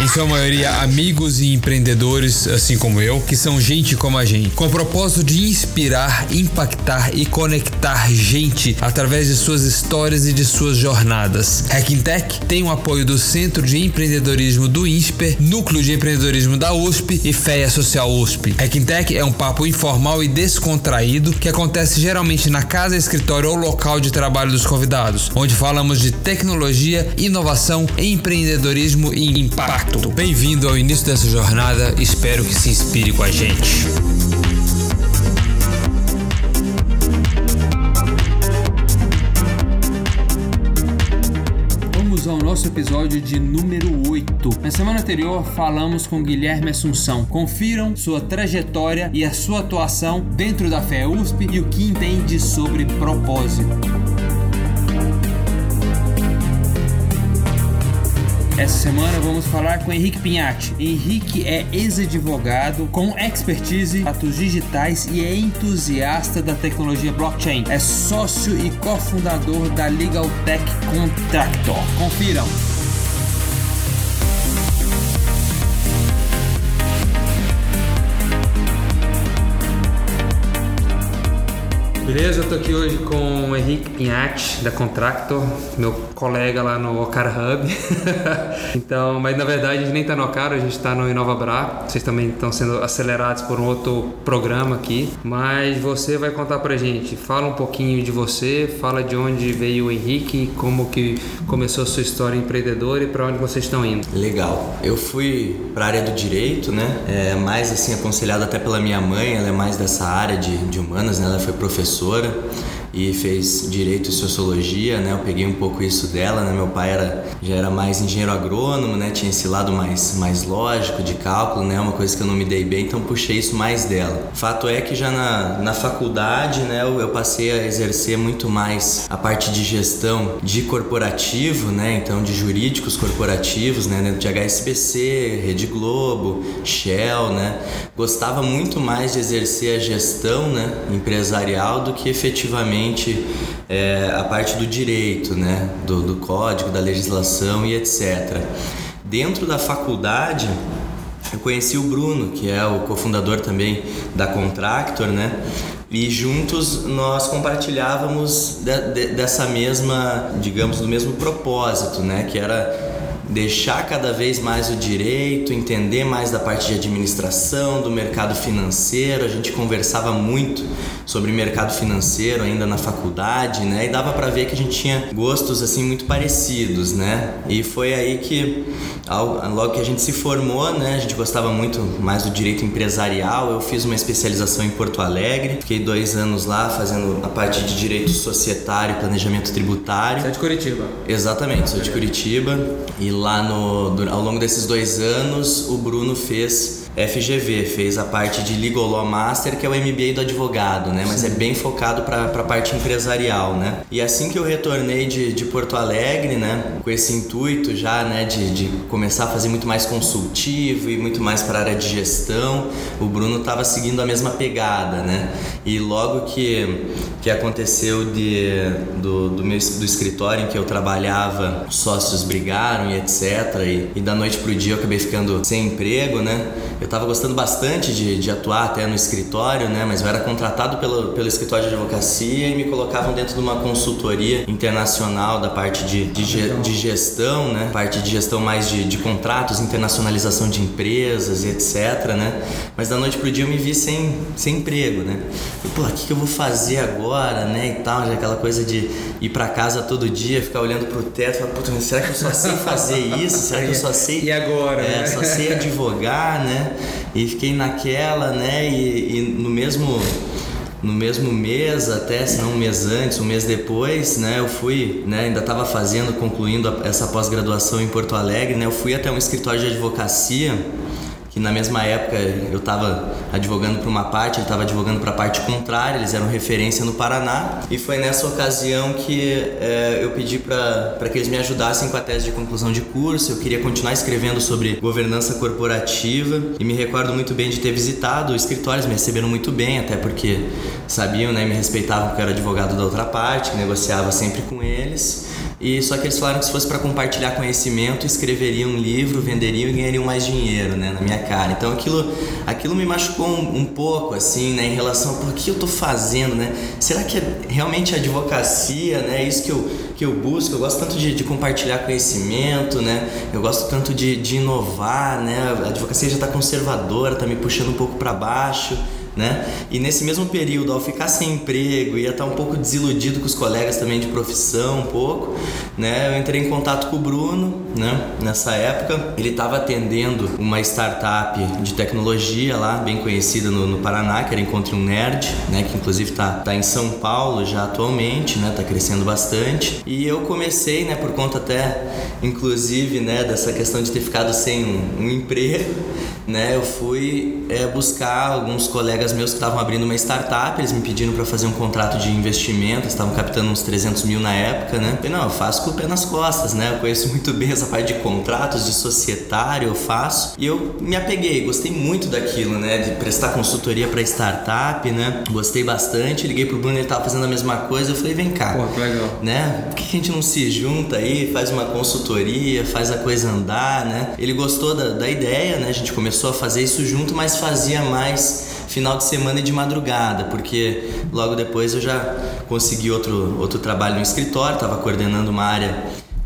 em sua maioria amigos e empreendedores, assim como eu, que são gente como a gente, com o propósito de inspirar, impactar e conectar gente através de suas histórias e de suas jornadas. Hacking Tech tem o apoio do Centro de Empreendedorismo do INSPER, Núcleo de Empreendedorismo da USP e FEA Social USP. Hacking Tech é um papo informal e descontraído que acontece geralmente na casa, escritório ou local de trabalho dos convidados, onde falamos de tecnologia, inovação, empreendedorismo e impacto. Bem-vindo ao início dessa jornada, espero que se inspire com a gente. Vamos ao nosso episódio de número 8. Na semana anterior falamos com Guilherme Assunção. Confiram sua trajetória e a sua atuação dentro da FE USP e o que entende sobre propósito. Essa semana vamos falar com Henrique Pinhatti. Henrique é ex-advogado com expertise em atos digitais e é entusiasta da tecnologia blockchain. É sócio e cofundador da Legal Tech Contractor. Confiram! Beleza, eu tô aqui hoje com o Henrique Pinhatti, da Contractor, meu colega lá no Ocar Hub. então, mas na verdade a gente nem tá no Ocar, a gente tá no Inova Bra. Vocês também estão sendo acelerados por um outro programa aqui. Mas você vai contar pra gente, fala um pouquinho de você, fala de onde veio o Henrique, como que começou a sua história empreendedora e para onde vocês estão indo. Legal. Eu fui pra área do direito, né? É, mais assim aconselhado até pela minha mãe, ela é mais dessa área de, de humanas, né? Ela foi professora professora e fez direito e sociologia, né? Eu peguei um pouco isso dela, né? Meu pai era já era mais engenheiro agrônomo, né? Tinha esse lado mais mais lógico de cálculo, né? Uma coisa que eu não me dei bem, então puxei isso mais dela. Fato é que já na, na faculdade, né? Eu, eu passei a exercer muito mais a parte de gestão de corporativo, né? Então de jurídicos corporativos, né? De HSBC, Rede Globo, Shell, né? Gostava muito mais de exercer a gestão, né? Empresarial do que efetivamente é, a parte do direito, né? Do, do código, da legislação e etc. Dentro da faculdade, eu conheci o Bruno, que é o cofundador também da Contractor, né? E juntos nós compartilhávamos de, de, dessa mesma, digamos, do mesmo propósito, né? Que era deixar cada vez mais o direito, entender mais da parte de administração, do mercado financeiro. A gente conversava muito sobre mercado financeiro ainda na faculdade, né? E dava para ver que a gente tinha gostos assim muito parecidos, né? E foi aí que logo que a gente se formou, né? A gente gostava muito mais do direito empresarial. Eu fiz uma especialização em Porto Alegre, fiquei dois anos lá fazendo a parte de direito societário, planejamento tributário. Você é de Curitiba? Exatamente, sou de Curitiba e lá no, ao longo desses dois anos o Bruno fez FGV, fez a parte de Legal Law Master, que é o MBA do advogado, né? Mas Sim. é bem focado para a parte empresarial, né? E assim que eu retornei de, de Porto Alegre, né? Com esse intuito já, né? De, de começar a fazer muito mais consultivo e muito mais para a área de gestão, o Bruno estava seguindo a mesma pegada, né? E logo que, que aconteceu de, do, do, meu, do escritório em que eu trabalhava, sócios brigaram e etc. E, e da noite pro dia eu acabei ficando sem emprego, né? Eu estava gostando bastante de, de, atuar até no escritório, né? Mas eu era contratado pelo, pelo escritório de advocacia e me colocavam dentro de uma consultoria internacional da parte de, de, de gestão, né? Parte de gestão mais de, de contratos, internacionalização de empresas e etc, né? Mas da noite pro dia eu me vi sem, sem emprego, né? E, pô, o que, que eu vou fazer agora, né? E tal, já aquela coisa de ir para casa todo dia, ficar olhando pro teto, falar, puta, será que eu só sei fazer isso? Será que eu só sei... E agora? É, né? só sei advogar, né? E fiquei naquela, né? E, e, no mesmo no mesmo mês, até se não um mês antes, um mês depois, né? Eu fui, né? Ainda estava fazendo, concluindo essa pós-graduação em Porto Alegre, né? Eu fui até um escritório de advocacia que na mesma época eu estava advogando para uma parte, ele estava advogando para a parte contrária, eles eram referência no Paraná. E foi nessa ocasião que é, eu pedi para que eles me ajudassem com a tese de conclusão de curso. Eu queria continuar escrevendo sobre governança corporativa e me recordo muito bem de ter visitado escritórios, me receberam muito bem, até porque sabiam, né, me respeitavam que eu era advogado da outra parte, negociava sempre com eles. E só que eles falaram que se fosse para compartilhar conhecimento, escreveriam um livro, venderiam e ganhariam mais dinheiro, né, na minha cara. Então aquilo, aquilo me machucou um, um pouco, assim, né, em relação a por que eu tô fazendo, né? Será que é realmente advocacia, né? É isso que eu, que eu busco. Eu gosto tanto de, de compartilhar conhecimento, né? Eu gosto tanto de, de inovar, né? A advocacia já está conservadora, tá me puxando um pouco para baixo né? E nesse mesmo período, ao ficar sem emprego, ia estar um pouco desiludido com os colegas também de profissão, um pouco, né? Eu entrei em contato com o Bruno, né? Nessa época, ele estava atendendo uma startup de tecnologia lá, bem conhecida no, no, Paraná, que era Encontre um Nerd, né? Que inclusive está tá em São Paulo já atualmente, né? Tá crescendo bastante. E eu comecei, né? Por conta até, inclusive, né? Dessa questão de ter ficado sem um, um emprego, né? Eu fui é, buscar alguns colegas meus que estavam abrindo uma startup, eles me pediram para fazer um contrato de investimento, estavam captando uns 300 mil na época, né? Eu falei, não, eu faço com o pé nas costas, né? Eu conheço muito bem essa parte de contratos, de societário, eu faço. E eu me apeguei, gostei muito daquilo, né? De prestar consultoria para startup, né? Gostei bastante, liguei pro Bruno, ele tava fazendo a mesma coisa, eu falei, vem cá. Pô, que legal. Né? Por que a gente não se junta aí, faz uma consultoria, faz a coisa andar, né? Ele gostou da, da ideia, né? A gente começou a fazer isso junto, mas fazia mais final de semana e de madrugada, porque logo depois eu já consegui outro, outro trabalho no escritório, estava coordenando uma área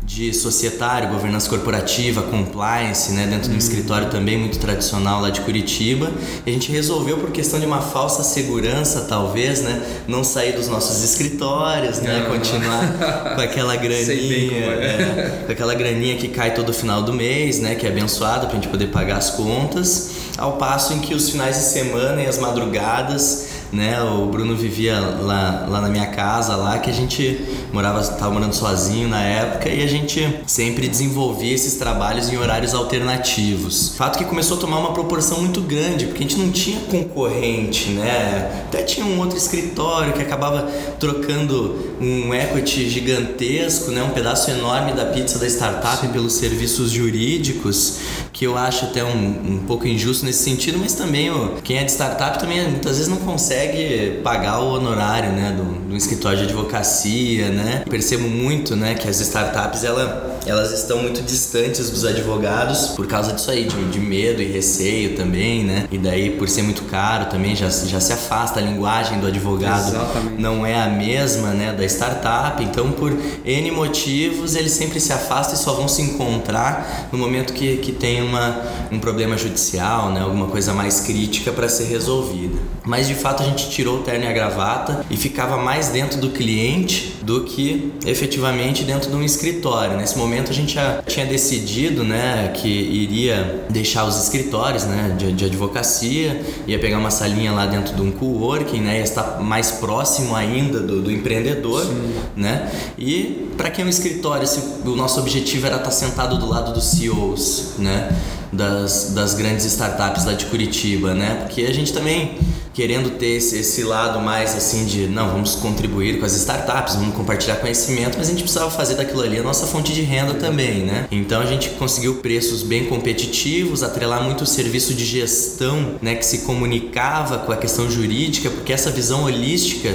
de societário, governança corporativa, compliance, né, dentro de um uhum. escritório também muito tradicional lá de Curitiba. E a gente resolveu por questão de uma falsa segurança, talvez, né, não sair dos nossos escritórios, né, continuar com aquela graninha, é. É, com aquela graninha que cai todo final do mês, né, que é abençoada para a gente poder pagar as contas, ao passo em que os finais de semana e as madrugadas né? O Bruno vivia lá, lá na minha casa, lá que a gente morava, tava morando sozinho na época e a gente sempre desenvolvia esses trabalhos em horários alternativos. Fato que começou a tomar uma proporção muito grande, porque a gente não tinha concorrente, né? Até tinha um outro escritório que acabava trocando um equity gigantesco, né? Um pedaço enorme da pizza da startup pelos serviços jurídicos, que eu acho até um, um pouco injusto nesse sentido, mas também ó, quem é de startup também muitas vezes não consegue consegue pagar o honorário, né, do, do escritório de advocacia, né? Percebo muito, né, que as startups ela, elas estão muito distantes dos advogados por causa disso aí, de, de medo e receio também, né? E daí por ser muito caro também já, já se afasta a linguagem do advogado, Exatamente. não é a mesma, né, da startup. Então por N motivos eles sempre se afastam e só vão se encontrar no momento que, que tem uma, um problema judicial, né, alguma coisa mais crítica para ser resolvida. Mas de fato a gente tirou o terno e a gravata e ficava mais dentro do cliente do que efetivamente dentro de um escritório. Nesse momento a gente já tinha decidido, né, que iria deixar os escritórios, né, de, de advocacia, ia pegar uma salinha lá dentro de um coworking, né, ia estar mais próximo ainda do, do empreendedor, Sim. né, e para quem é um escritório, se o nosso objetivo era estar sentado do lado dos CEOs, né, das, das grandes startups lá de Curitiba, né, porque a gente também querendo ter esse, esse, lado mais assim de não, vamos contribuir com as startups, vamos compartilhar conhecimento, mas a gente precisava fazer daquilo ali a nossa fonte de renda também, né? Então a gente conseguiu preços bem competitivos, atrelar muito o serviço de gestão, né, que se comunicava com a questão jurídica, porque essa visão holística,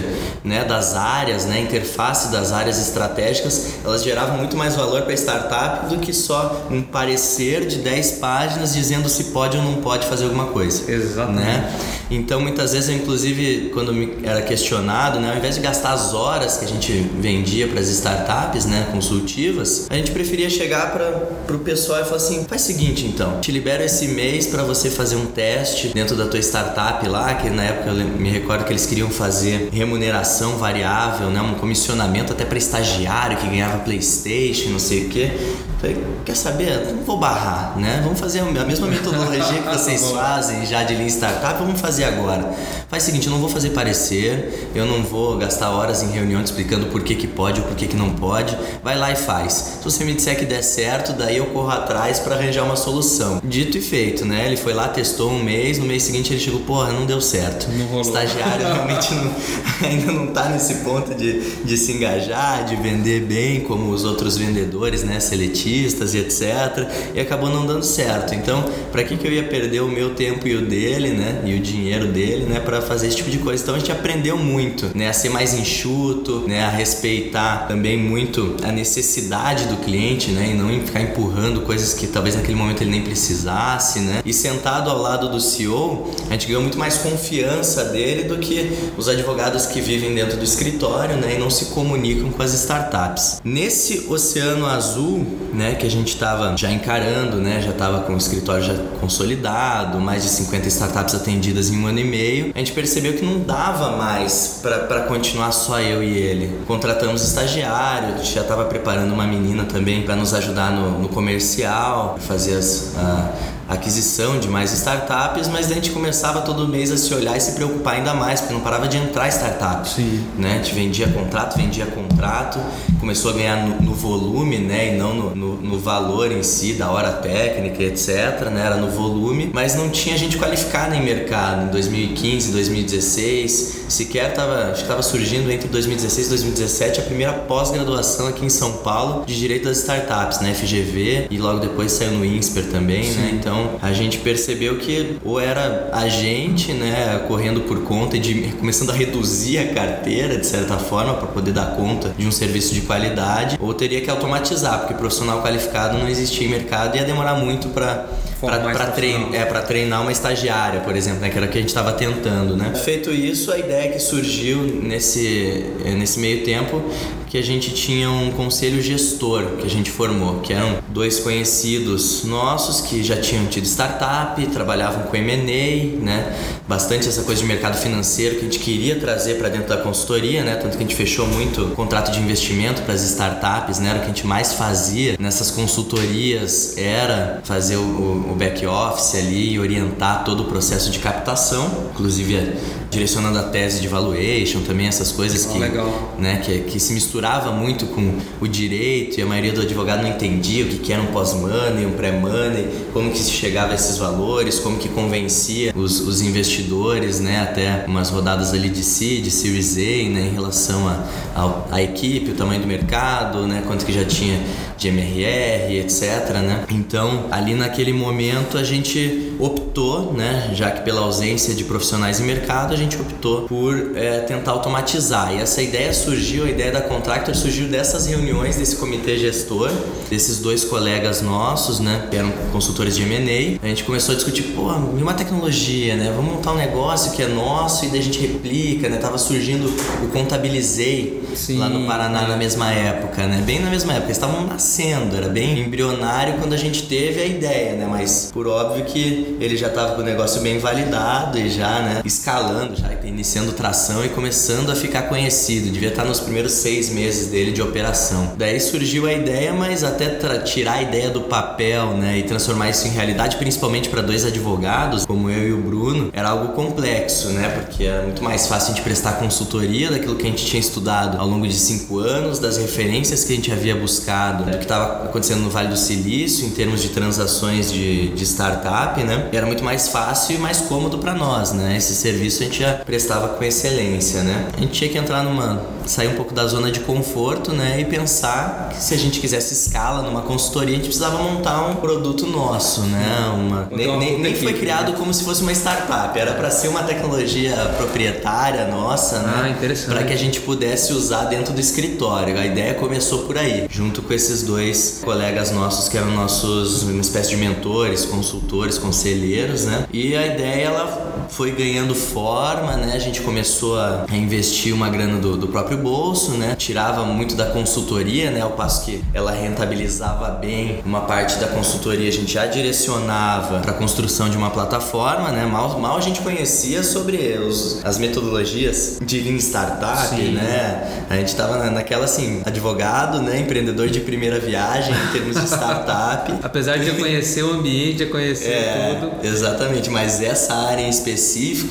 né, das áreas, né, interface das áreas estratégicas, elas geravam muito mais valor para a startup do que só um parecer de 10 páginas dizendo se pode ou não pode fazer alguma coisa. Exatamente. Né? Então muitas vezes eu inclusive quando era questionado, né, ao invés de gastar as horas que a gente vendia para as startups, né, consultivas, a gente preferia chegar para o pessoal e falar assim, faz o seguinte então, te libero esse mês para você fazer um teste dentro da tua startup lá, que na época eu me recordo que eles queriam fazer remuneração variável, né, um comissionamento até para estagiário que ganhava PlayStation, não sei o quê. Falei, quer saber? Não vou barrar, né? Vamos fazer a mesma metodologia que vocês fazem já de Lean Startup, vamos fazer agora. Faz o seguinte, eu não vou fazer parecer, eu não vou gastar horas em reunião explicando por que, que pode ou por que, que não pode. Vai lá e faz. Se você me disser que der certo, daí eu corro atrás para arranjar uma solução. Dito e feito, né? Ele foi lá, testou um mês, no mês seguinte ele chegou, porra, não deu certo. Não. Estagiário realmente não, ainda não tá nesse ponto de, de se engajar, de vender bem como os outros vendedores, né? Seletistas e etc. E acabou não dando certo. Então, para que, que eu ia perder o meu tempo e o dele, né? E o dinheiro dele, né? Para fazer esse tipo de coisa. Então a gente aprendeu muito, né? A ser mais enxuto, né? A respeitar também muito a necessidade do cliente, né? E não ficar empurrando coisas que talvez naquele momento ele nem precisasse, né? E sentado ao lado do CEO, a gente ganhou muito mais confiança dele do que os advogados que vivem dentro do escritório, né? E não se comunicam com as startups. Nesse oceano azul, né? Que a gente estava já encarando, né? Já estava com o escritório já consolidado, mais de 50 startups atendidas em um ano e meio. A gente percebeu que não dava mais para continuar só eu e ele. Contratamos estagiário, já estava preparando uma menina também para nos ajudar no, no comercial, fazer as, a aquisição de mais startups, mas a gente começava todo mês a se olhar e se preocupar ainda mais, porque não parava de entrar startup. Sim. Né? A gente vendia contrato, vendia contrato, começou a ganhar no, no volume, né? E não no, no, no, valor em si, da hora técnica, etc. Né? Era no volume, mas não tinha gente qualificada em mercado. Em 2015, 2016, sequer estava, acho que estava surgindo entre 2016 e 2017 a primeira pós-graduação aqui em São Paulo de Direito das Startups, na né? FGV, e logo depois saiu no INSPER também, né? Então então a gente percebeu que ou era a gente, né, correndo por conta e de, começando a reduzir a carteira de certa forma para poder dar conta de um serviço de qualidade, ou teria que automatizar, porque profissional qualificado não existia em mercado e ia demorar muito para para trein, é, treinar uma estagiária, por exemplo, né, que era o que a gente estava tentando, né? Feito isso, a ideia que surgiu nesse, nesse meio tempo que a gente tinha um conselho gestor que a gente formou, que eram dois conhecidos nossos que já tinham tido startup, trabalhavam com M&A, né? Bastante essa coisa de mercado financeiro que a gente queria trazer para dentro da consultoria, né? Tanto que a gente fechou muito contrato de investimento para as startups, né? Era o que a gente mais fazia nessas consultorias era fazer o, o back office ali e orientar todo o processo de captação, inclusive direcionando a tese de valuation, também essas coisas que, Legal. né, que, que se misturava muito com o direito e a maioria do advogado não entendia o que, era um pós-money, um pré-money, como que se chegava a esses valores, como que convencia os, os investidores, né, até umas rodadas ali de seed, Series A, né, em relação a equipe, o tamanho do mercado, né, quanto que já tinha de MRR, etc, né. Então, ali naquele momento a gente optou, né, já que pela ausência de profissionais em mercado, a gente optou por é, tentar automatizar. E essa ideia surgiu, a ideia da Contractor surgiu dessas reuniões desse comitê gestor, desses dois colegas nossos, né, que eram consultores de M&A. A. Gente começou a discutir, pô, uma tecnologia, né, vamos montar um negócio que é nosso e daí a gente replica, né, tava surgindo o Contabilizei Sim, lá no Paraná na mesma época, né, bem na mesma época, eles estavam nascendo, era bem embrionário quando a gente teve a ideia, né, mas por óbvio que ele já tava com o negócio bem validado e já, né, escalando, já iniciando tração e começando a ficar conhecido, devia estar nos primeiros seis meses dele de operação. Daí surgiu a ideia, mas até tirar a ideia do papel, né, e transformar isso em realidade, principalmente para dois advogados, como eu e o Bruno, era algo complexo, né, porque é muito mais fácil a gente prestar consultoria daquilo que a gente tinha estudado ao longo de cinco anos, das referências que a gente havia buscado, do que estava acontecendo no Vale do Silício em termos de transações de, de startup, né, era muito mais fácil e mais cômodo para nós, né, esse serviço a gente já prestava com excelência, né. A gente tinha que entrar numa sair um pouco da zona de conforto, né, e pensar que se a gente quisesse escala numa consultoria, a gente precisava montar um produto nosso, né, uma nem, nem, nem foi criado como se fosse uma startup, era para ser uma tecnologia proprietária nossa, né, ah, interessante. para que a gente pudesse usar dentro do escritório. A ideia começou por aí, junto com esses dois colegas nossos que eram nossos uma espécie de mentores, consultores, conselheiros, né, e a ideia ela foi ganhando forma, né, a gente começou a investir uma grana do, do próprio bolso, né? tirava muito da consultoria, né? Ao passo que ela rentabilizava bem uma parte da consultoria, a gente já direcionava para a construção de uma plataforma, né? Mal, mal a gente conhecia sobre os, as metodologias de Lean Startup, Sim. né? A gente estava naquela assim, advogado, né? Empreendedor de primeira viagem em termos de startup. Apesar de conhecer o ambiente, de conhecer é, tudo. Exatamente, mas essa área em específico,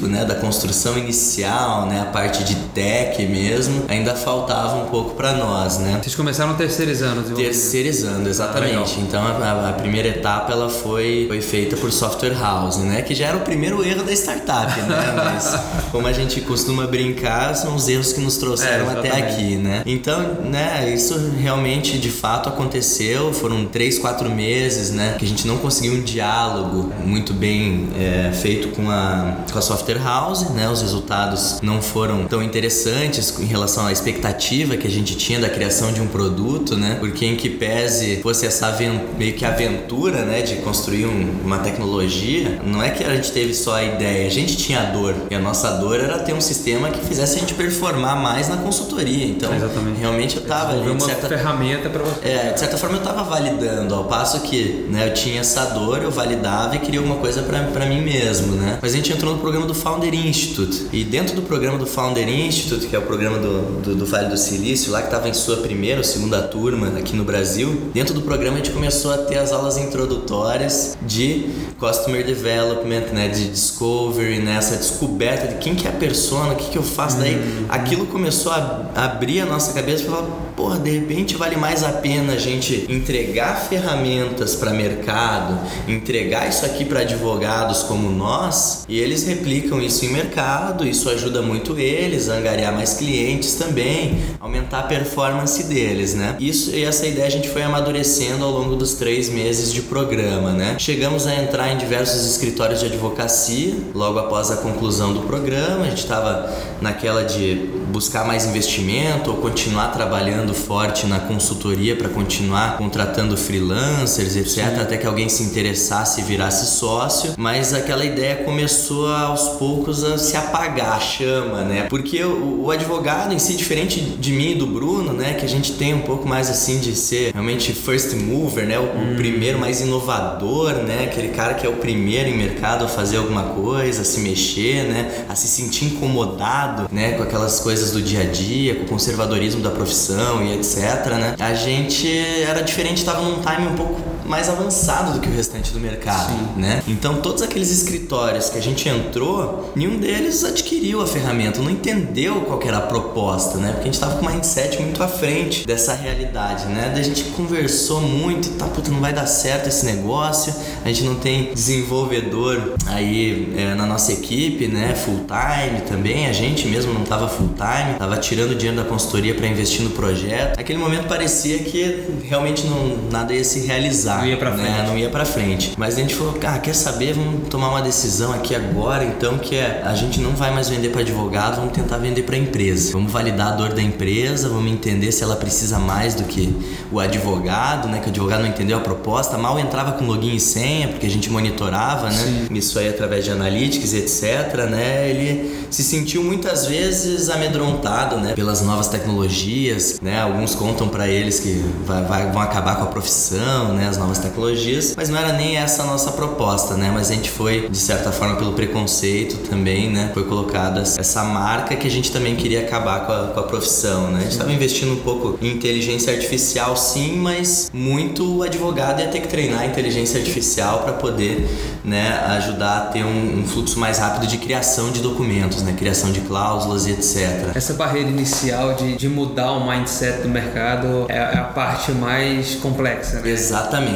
né? Da construção inicial, né? A parte de tech mesmo, ainda faltava um pouco para nós, né? Vocês começaram terceirizando, Terceirizando, exatamente. Ah, então a, a, primeira etapa ela foi, foi feita por software house, né? Que já era o primeiro erro da startup, né? Mas como a gente costuma brincar, são os erros que nos trouxeram é, até aqui, né? Então, né? Isso realmente de fato aconteceu. Foram três, quatro meses, né? Que a gente não conseguiu um diálogo muito bem é, feito com a, com a software house, né? Os resultados não foram tão interessantes em relação à expectativa que a gente tinha da criação de um produto, né? Porque em que pese fosse essa meio que aventura, né, de construir um, uma tecnologia, não é que a gente teve só a ideia, a gente tinha a dor. E a nossa dor era ter um sistema que fizesse a gente performar mais na consultoria. Então, Exatamente. realmente eu tava ali, uma certa ferramenta para você. É, de certa forma eu tava validando, ao passo que, né, eu tinha essa dor, eu validava e queria alguma coisa para mim mesmo, né? Mas a gente entrou no programa do Founder Institute. E dentro do programa do Founder Institute, que é o programa do, do, do Vale do Silício, lá que estava em sua primeira ou segunda turma aqui no Brasil, dentro do programa a gente começou a ter as aulas introdutórias de Customer Development, né, de Discovery, nessa né, descoberta de quem que é a persona, o que, que eu faço. Daí uhum. aquilo começou a abrir a nossa cabeça e falar, porra, de repente vale mais a pena a gente entregar ferramentas para mercado, entregar isso aqui para advogados como nós, e eles replicam isso em mercado, isso ajuda muito eles a angariar mais clientes também, aumentar a performance deles, né? Isso e essa ideia a gente foi amadurecendo ao longo dos três meses de programa, né? Chegamos a entrar em diversos escritórios de advocacia logo após a conclusão do programa, a gente estava naquela de buscar mais investimento ou continuar trabalhando forte na consultoria para continuar contratando freelancers, etc, Sim. até que alguém se interessasse e virasse sócio, mas aquela ideia começou aos poucos a se apagar a chama, né? Porque o, o advogado em si, diferente de mim e do Bruno, né, que a gente tem um pouco mais assim de ser realmente first mover, né, o, hum. o primeiro mais inovador, né, aquele cara que é o primeiro em mercado a fazer alguma coisa, a se mexer, né, a se sentir incomodado, né, com aquelas coisas do dia a dia, com o conservadorismo da profissão e etc, né? A gente era diferente, estava num time um pouco mais avançado do que o restante do mercado, Sim. né? Então todos aqueles escritórios que a gente entrou, nenhum deles adquiriu a ferramenta, não entendeu qual era a proposta, né? Porque a gente estava com um mindset muito à frente dessa realidade, né? Daí a gente conversou muito, tá, puta, não vai dar certo esse negócio, a gente não tem desenvolvedor aí é, na nossa equipe, né? Full time também, a gente mesmo não estava full time, tava tirando dinheiro da consultoria para investir no projeto. Naquele momento parecia que realmente não, nada ia se realizar não ia pra né? frente. Não ia pra frente. Mas a gente falou, ah, quer saber? Vamos tomar uma decisão aqui agora, então, que é a gente não vai mais vender para advogado, vamos tentar vender para empresa. Vamos validar a dor da empresa, vamos entender se ela precisa mais do que o advogado, né? Que o advogado não entendeu a proposta, mal entrava com login e senha, porque a gente monitorava, né? Sim. Isso aí através de analytics, etc, né? Ele se sentiu muitas vezes amedrontado, né? Pelas novas tecnologias, né? Alguns contam para eles que vai, vai, vão acabar com a profissão, né? As novas tecnologias, mas não era nem essa a nossa proposta, né? Mas a gente foi, de certa forma, pelo preconceito também, né? Foi colocada essa marca que a gente também queria acabar com a, com a profissão, né? A gente estava investindo um pouco em inteligência artificial, sim, mas muito o advogado ia ter que treinar a inteligência artificial para poder, né, ajudar a ter um, um, fluxo mais rápido de criação de documentos, né? Criação de cláusulas e etc. Essa barreira inicial de, de mudar o mindset do mercado é, é a parte mais complexa, né? Exatamente.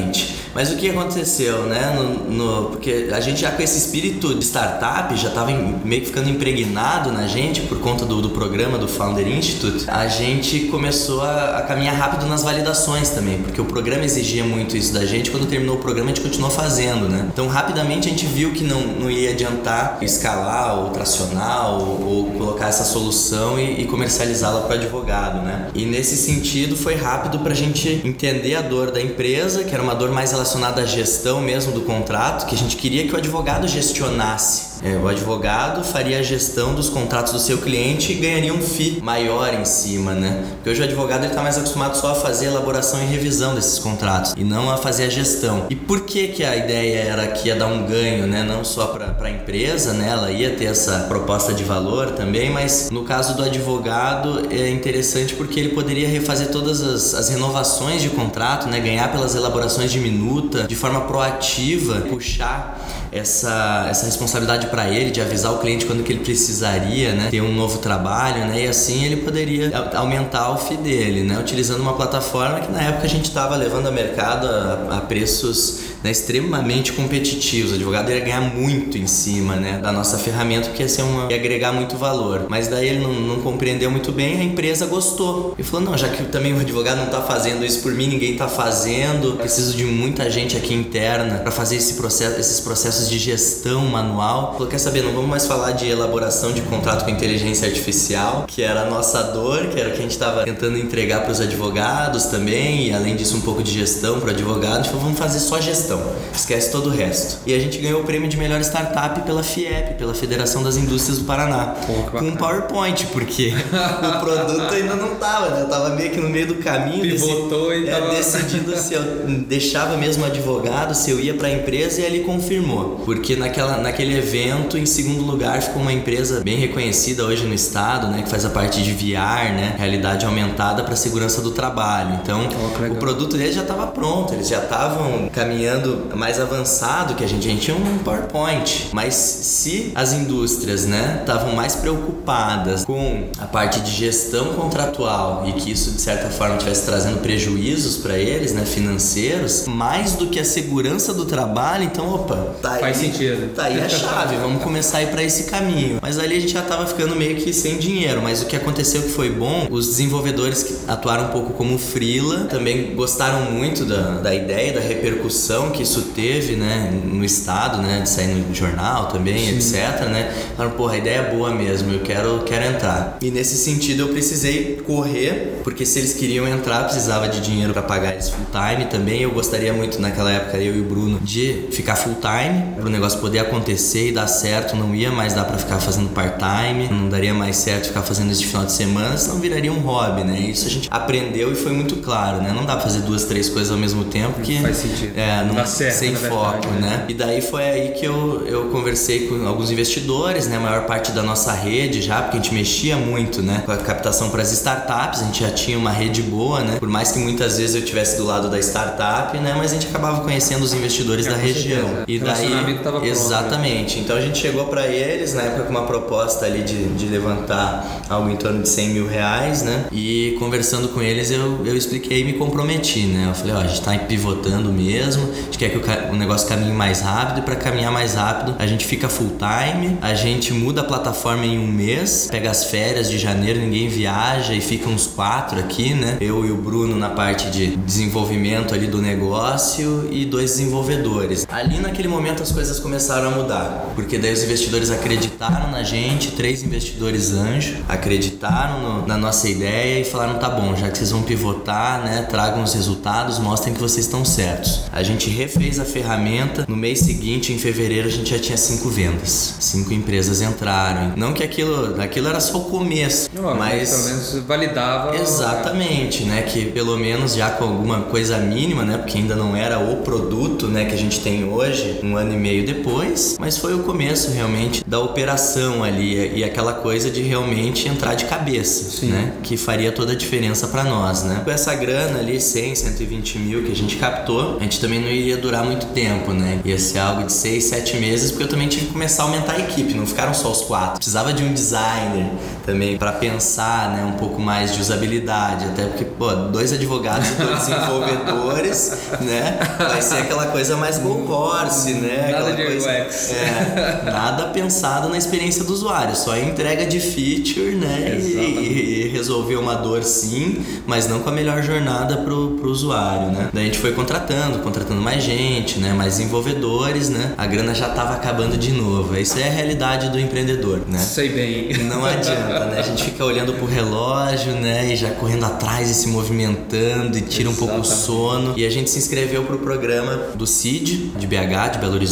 Mas o que aconteceu, né? No, no, porque a gente já com esse espírito de startup já estava meio que ficando impregnado na gente por conta do, do programa do Founder Institute, a gente começou a, a, caminhar rápido nas validações também, porque o programa exigia muito isso da gente. Quando terminou o programa, a gente continuou fazendo, né? Então, rapidamente a gente viu que não, não ia adiantar escalar ou tracionar ou, ou colocar essa solução e, e comercializá-la para o advogado, né? E nesse sentido, foi rápido para a gente entender a dor da empresa, que era uma dor mais relacionada à gestão mesmo do contrato, que a gente queria que o advogado gestionasse É, o advogado faria a gestão dos contratos do seu cliente e ganharia um FII maior em cima, né? Porque hoje o advogado está mais acostumado só a fazer elaboração e revisão desses contratos e não a fazer a gestão. E por que que a ideia era que ia dar um ganho, né? Não só para a empresa, né? Ela ia ter essa proposta de valor também, mas no caso do advogado é interessante porque ele poderia refazer todas as, as renovações de contrato, né? Ganhar pelas elaborações de minuta, de forma proativa, puxar essa, essa responsabilidade para ele de avisar o cliente quando que ele precisaria, né, ter um novo trabalho, né, e assim ele poderia aumentar o FII dele, né, utilizando uma plataforma que na época a gente estava levando a mercado a, a preços né, extremamente competitivos. O advogado ia ganhar muito em cima né, da nossa ferramenta, porque ia, ser uma, ia agregar muito valor. Mas daí ele não, não compreendeu muito bem, a empresa gostou. E falou: não, já que também o advogado não está fazendo isso por mim, ninguém está fazendo, preciso de muita gente aqui interna para fazer esse processo, esses processos de gestão manual. Falou: quer saber, não vamos mais falar de elaboração de contrato com inteligência artificial, que era a nossa dor, que era o que a gente estava tentando entregar para os advogados também, e além disso, um pouco de gestão para advogados. Falou: vamos fazer só gestão gestão. Esquece todo o resto. E a gente ganhou o prêmio de melhor startup pela FIEP, pela Federação das Indústrias do Paraná. Pô, com um PowerPoint, porque o produto ainda não tava, né? Eu tava meio que no meio do caminho. Pivotou desse, e é, tava... decidindo se eu deixava mesmo advogado, se eu ia para a empresa e ele confirmou. Porque naquela, naquele evento, em segundo lugar, ficou uma empresa bem reconhecida hoje no estado, né? Que faz a parte de VR, né? Realidade aumentada para segurança do trabalho. Então, oh, o produto deles já estava pronto, eles já estavam caminhando mais avançado que a gente. A gente tinha um PowerPoint. Mas se as indústrias, né, estavam mais preocupadas com a parte de gestão contratual e que isso de certa forma estivesse trazendo prejuízos para eles, né, financeiros, mais do que a segurança do trabalho, então, opa, tá aí, faz sentido. Tá aí a chave, vamos começar a ir para esse caminho. Mas ali a gente já tava ficando meio que sem dinheiro, mas o que aconteceu que foi bom, os desenvolvedores que atuaram um pouco como freela também gostaram muito da, da ideia, da repercussão que isso teve, né, no estado, né, de sair no jornal também, Sim. etc, né? Falaram, porra, a ideia é boa mesmo, eu quero, quero entrar. E nesse sentido eu precisei correr, porque se eles queriam entrar, precisava de dinheiro para pagar eles full time também. Eu gostaria muito naquela época eu e o Bruno de ficar full time, o negócio poder acontecer e dar certo, não ia mais dar para ficar fazendo part time, não daria mais certo ficar fazendo isso de final de semana, senão viraria um hobby, né? Isso a gente aprendeu e foi muito claro, né? Não dá pra fazer duas, três coisas ao mesmo tempo que faz sentido. É, não, certo, sem foco, né? né? E daí foi aí que eu, eu conversei com alguns investidores, né? A maior parte da nossa rede já, porque a gente mexia muito, né? Com a captação para as startups, a gente já tinha uma rede boa, né? Por mais que muitas vezes eu estivesse do lado da startup, né? Mas a gente acabava conhecendo os investidores é, da região. Certeza. E daí, tava né? exatamente. Pronto, Então a gente chegou para eles na época com uma proposta ali de, de levantar algo em torno de 100 mil reais, né? E conversando com eles eu, eu expliquei e me comprometi, né? Eu falei, ó, a gente tá pivotando mesmo, a gente quer que o o negócio caminhe mais rápido e para caminhar mais rápido a gente fica full time, a gente muda a plataforma em um mês, pega as férias de janeiro, ninguém viaja e fica uns quatro aqui, né? Eu e o Bruno na parte de desenvolvimento ali do negócio e dois desenvolvedores. Ali naquele momento as coisas começaram a mudar, porque daí os investidores acreditaram na gente, três investidores anjo acreditaram no, na nossa ideia e falaram tá bom, já que vocês vão pivotar, né? Tragam os resultados, mostrem que vocês estão certos. A gente refez a ferramenta. No mês seguinte, em fevereiro, a gente já tinha cinco vendas. Cinco empresas entraram. Não que aquilo, aquilo era só o começo, Não, mas pelo menos validava. Exatamente, né? Que pelo menos já com alguma coisa mínima, né? Porque ainda não era o produto, né? Que a gente tem hoje, um ano e meio depois. Mas foi o começo realmente da operação ali e aquela coisa de realmente entrar de cabeça, Sim. né? Que faria toda a diferença para nós, né? Com essa grana ali, 100, 120 mil que a gente captou, a gente também não iria durar muito tempo, né? Ia ser algo de seis, sete meses, porque eu também tive que começar a aumentar a equipe, não ficaram só os quatro. Precisava de um designer também para pensar, né, um pouco mais de usabilidade, até porque, pô, dois advogados e dois desenvolvedores, né? Vai ser aquela coisa mais go horse, né? Nada de coisa, UX. É, nada pensado na experiência do usuário, só entrega de feature, né? E, e, resolver uma dor sim, mas não com a melhor jornada pro, pro usuário, né? Daí a gente foi contratando, contratando mais gente, né? Mais desenvolvedores, né? A grana já estava acabando de novo. Isso é a realidade do empreendedor, né? Sei bem. Não adianta, né? A gente fica olhando pro relógio, né? E já correndo atrás e se movimentando e tira Exatamente. um pouco o sono. E a gente se inscreveu pro programa do CID, de BH, de Belo Horizonte.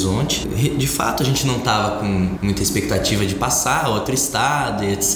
De fato, a gente não tava com muita expectativa de passar outro estado e etc,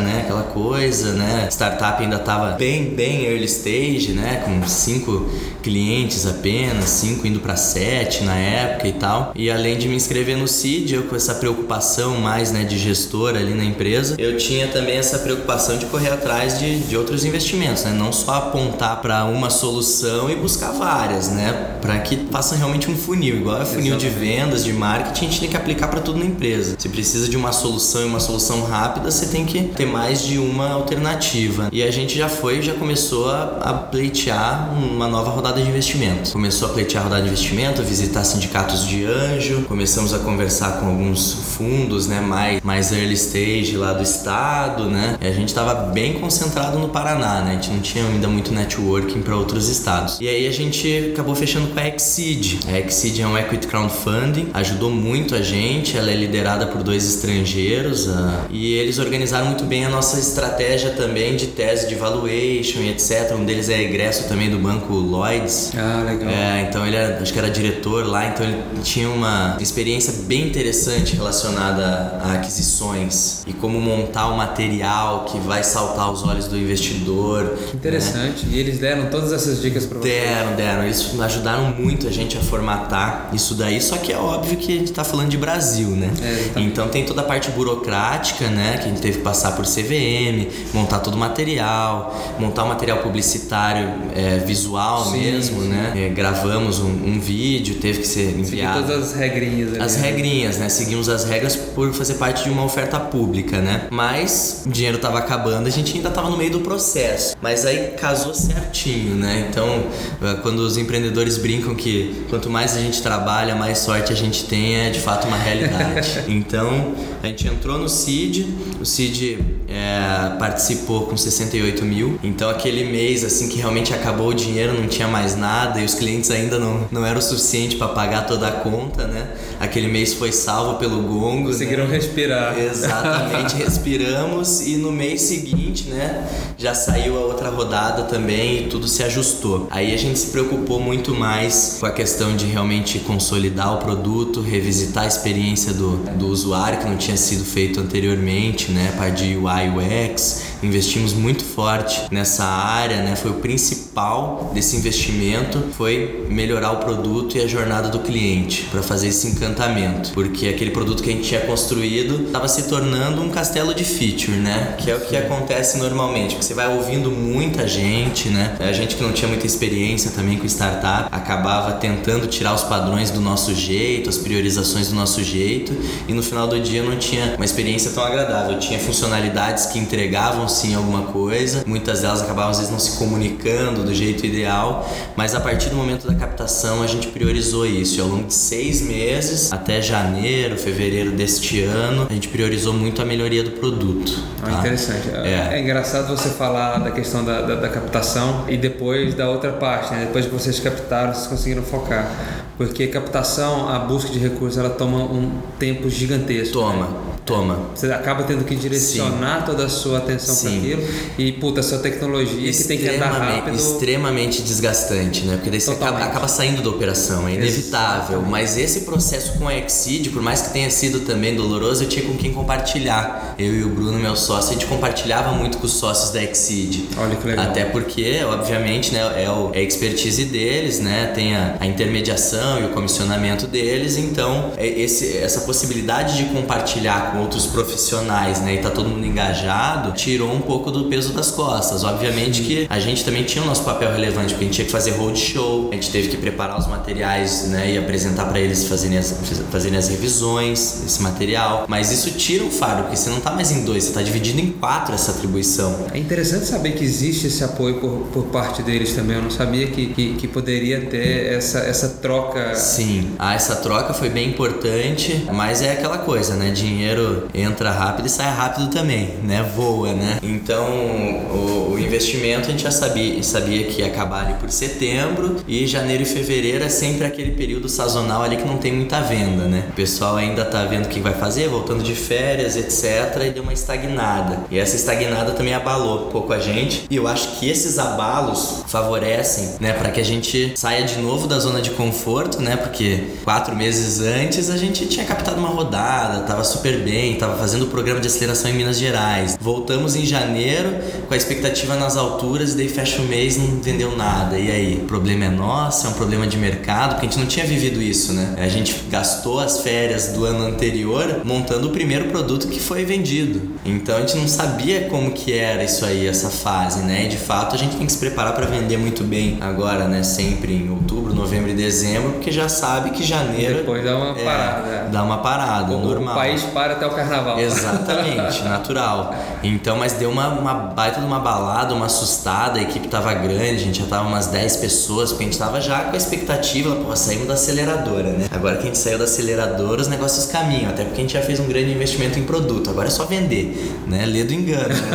né? Aquela coisa, né? Startup ainda tava bem, bem early stage, né? Com cinco clientes apenas, cinco indo para sete na época e tal. E além de me inscrever no CID, eu com essa preocupação mais, né, de gestor ali na empresa, eu tinha também essa preocupação de correr atrás de, de outros investimentos, né? Não só apontar para uma solução e buscar várias, né? Para que faça realmente um funil, igual é funil Exatamente. de vendas, de marketing, a gente tem que aplicar para tudo na empresa. Se precisa de uma solução e uma solução rápida, você tem que ter mais de uma alternativa. E a gente já foi, já começou a, a pleitear uma nova rodada de investimento. Começou a pleitear a rodada de investimento, a visitar sindicatos de anjo, começamos a conversar com alguns fundos, né, mais, mais early stage lá do estado, né? E a gente estava bem concentrado no Paraná, né? A gente não tinha ainda muito networking para outros estados. E aí a gente acabou fechando com a Exceed. A Exceed é um equity crowdfunding, ajudou muito a gente, ela é liderada por dois estrangeiros e eles organizaram muito bem a nossa estratégia também de tese de valuation e etc. Um deles é egresso também do banco Lloyds. Ah, legal. É, então ele era, acho que era diretor lá, então ele tinha uma experiência bem interessante relacionada a aquisições e como montar o material que vai saltar aos olhos do investidor. Interessante. Né? E eles deram todas essas dicas para você? Deram, deram. Eles ajudaram muito a gente a formatar isso daí, só que é óbvio que a gente está falando de Brasil, né? É, então tem toda a parte burocrática, né? Que a gente teve que passar por CVM, montar todo o material, montar o material publicitário é, visual sim, mesmo, sim. né? É, gravamos um, um, vídeo, teve que ser enviado. Seguir todas as regrinhas. Ali, as né? regrinhas, né? Seguimos as regras por fazer parte de uma oferta pública, né? Mas o dinheiro estava acabando, a gente ainda estava no meio do processo. Mas aí casou certinho, né? Então, eh, quando os empreendedores brincam que quanto mais a gente trabalha, mais sorte a gente tem, é de fato uma realidade. então, a gente entrou no CID, o CID é, participou com 68 mil. Então, aquele mês, assim, que realmente acabou o dinheiro, não tinha mais nada e os clientes ainda não, não eram o suficiente para pagar toda a conta, né? Aquele mês foi salvo pelo gongo. Conseguiram né? respirar. Exatamente, respiramos e no mês seguinte, né, já saiu a outra rodada também e tudo se ajustou. Aí a gente se preocupou muito mais com a questão de realmente consolidar o produto, revisitar a experiência do, do usuário que não tinha sido feito anteriormente, né, parte de UI UX investimos muito forte nessa área, né? Foi o principal desse investimento foi melhorar o produto e a jornada do cliente para fazer esse encantamento, porque aquele produto que a gente tinha construído estava se tornando um castelo de feature, né? Que é o que acontece normalmente, você vai ouvindo muita gente, né? A gente que não tinha muita experiência também com startup acabava tentando tirar os padrões do nosso jeito, as priorizações do nosso jeito, e no final do dia não tinha uma experiência tão agradável. Tinha funcionalidades que entregavam sim alguma coisa. Muitas delas acabavam às vezes não se comunicando do jeito ideal, mas a partir do momento da captação a gente priorizou isso. E ao longo de seis meses, até janeiro, fevereiro deste ano, a gente priorizou muito a melhoria do produto. Ah, tá? interessante. É. é. engraçado você falar da questão da, da, da captação e depois da outra parte, né? depois que vocês captaram, vocês conseguiram focar. Porque captação, a busca de recursos, ela toma um tempo gigantesco. Toma. Né? Toma. Você acaba tendo que direcionar Sim. toda a sua atenção para aquilo e, puta, a sua tecnologia que tem que andar rápido. Extremamente desgastante, né? Porque daí você acaba, acaba, saindo da operação, é inevitável. Exatamente. Mas esse processo com a Exceed, por mais que tenha sido também doloroso, eu tinha com quem compartilhar. Eu e o Bruno, meu sócio, a gente compartilhava muito com os sócios da Exceed. Olha que legal. Até porque, obviamente, né, é, o, é a expertise deles, né? Tem a, a intermediação e o comissionamento deles, então é esse, essa possibilidade de compartilhar com outros profissionais, né, e tá todo mundo engajado, tirou um pouco do peso das costas. Obviamente que a gente também tinha o nosso papel relevante, porque a gente tinha que fazer roadshow, a gente teve que preparar os materiais, né, e apresentar para eles fazerem as, fazerem as revisões desse material. Mas isso tira o fardo, porque você não tá mais em dois, você tá dividido em quatro essa atribuição. É interessante saber que existe esse apoio por, por parte deles também. Eu não sabia que, que, que poderia ter essa, essa troca. Sim, ah, essa troca foi bem importante, mas é aquela coisa, né? Dinheiro dinheiro entra rápido e sai rápido também, né? Voa, né? Então, o, o investimento a gente já sabia, sabia que ia acabar ali por setembro e janeiro e fevereiro é sempre aquele período sazonal ali que não tem muita venda, né? O pessoal ainda tá vendo o que vai fazer, voltando de férias, etc. E deu uma estagnada. E essa estagnada também abalou um pouco a gente. E eu acho que esses abalos favorecem, né, para que a gente saia de novo da zona de conforto, né? Porque quatro meses antes a gente tinha captado uma rodada, tava super bem, tava fazendo o programa de aceleração em Minas Gerais. Voltamos em janeiro com a expectativa nas alturas e daí fecha o mês não vendeu nada. E aí, o problema é nosso, é um problema de mercado, porque a gente não tinha vivido isso, né? A gente gastou as férias do ano anterior montando o primeiro produto que foi vendido. Então a gente não sabia como que era isso aí, essa fase, né? E de fato a gente tem que se preparar para vender muito bem agora, né? Sempre em outubro, novembro e dezembro, porque já sabe que janeiro. Depois dá uma é, parada. Né? Dá uma parada, o, normal. O país para até o carnaval. Exatamente, natural. Então, mas deu uma, uma baita de uma balada, uma assustada, a equipe tava grande, a gente já tava umas 10 pessoas, porque a gente tava já com a expectativa, pô, saímos da aceleradora, né? Agora que a gente saiu da aceleradora, os negócios caminham, até porque a gente já fez um grande investimento em produto, agora é só vender, né? Lê do engano, né?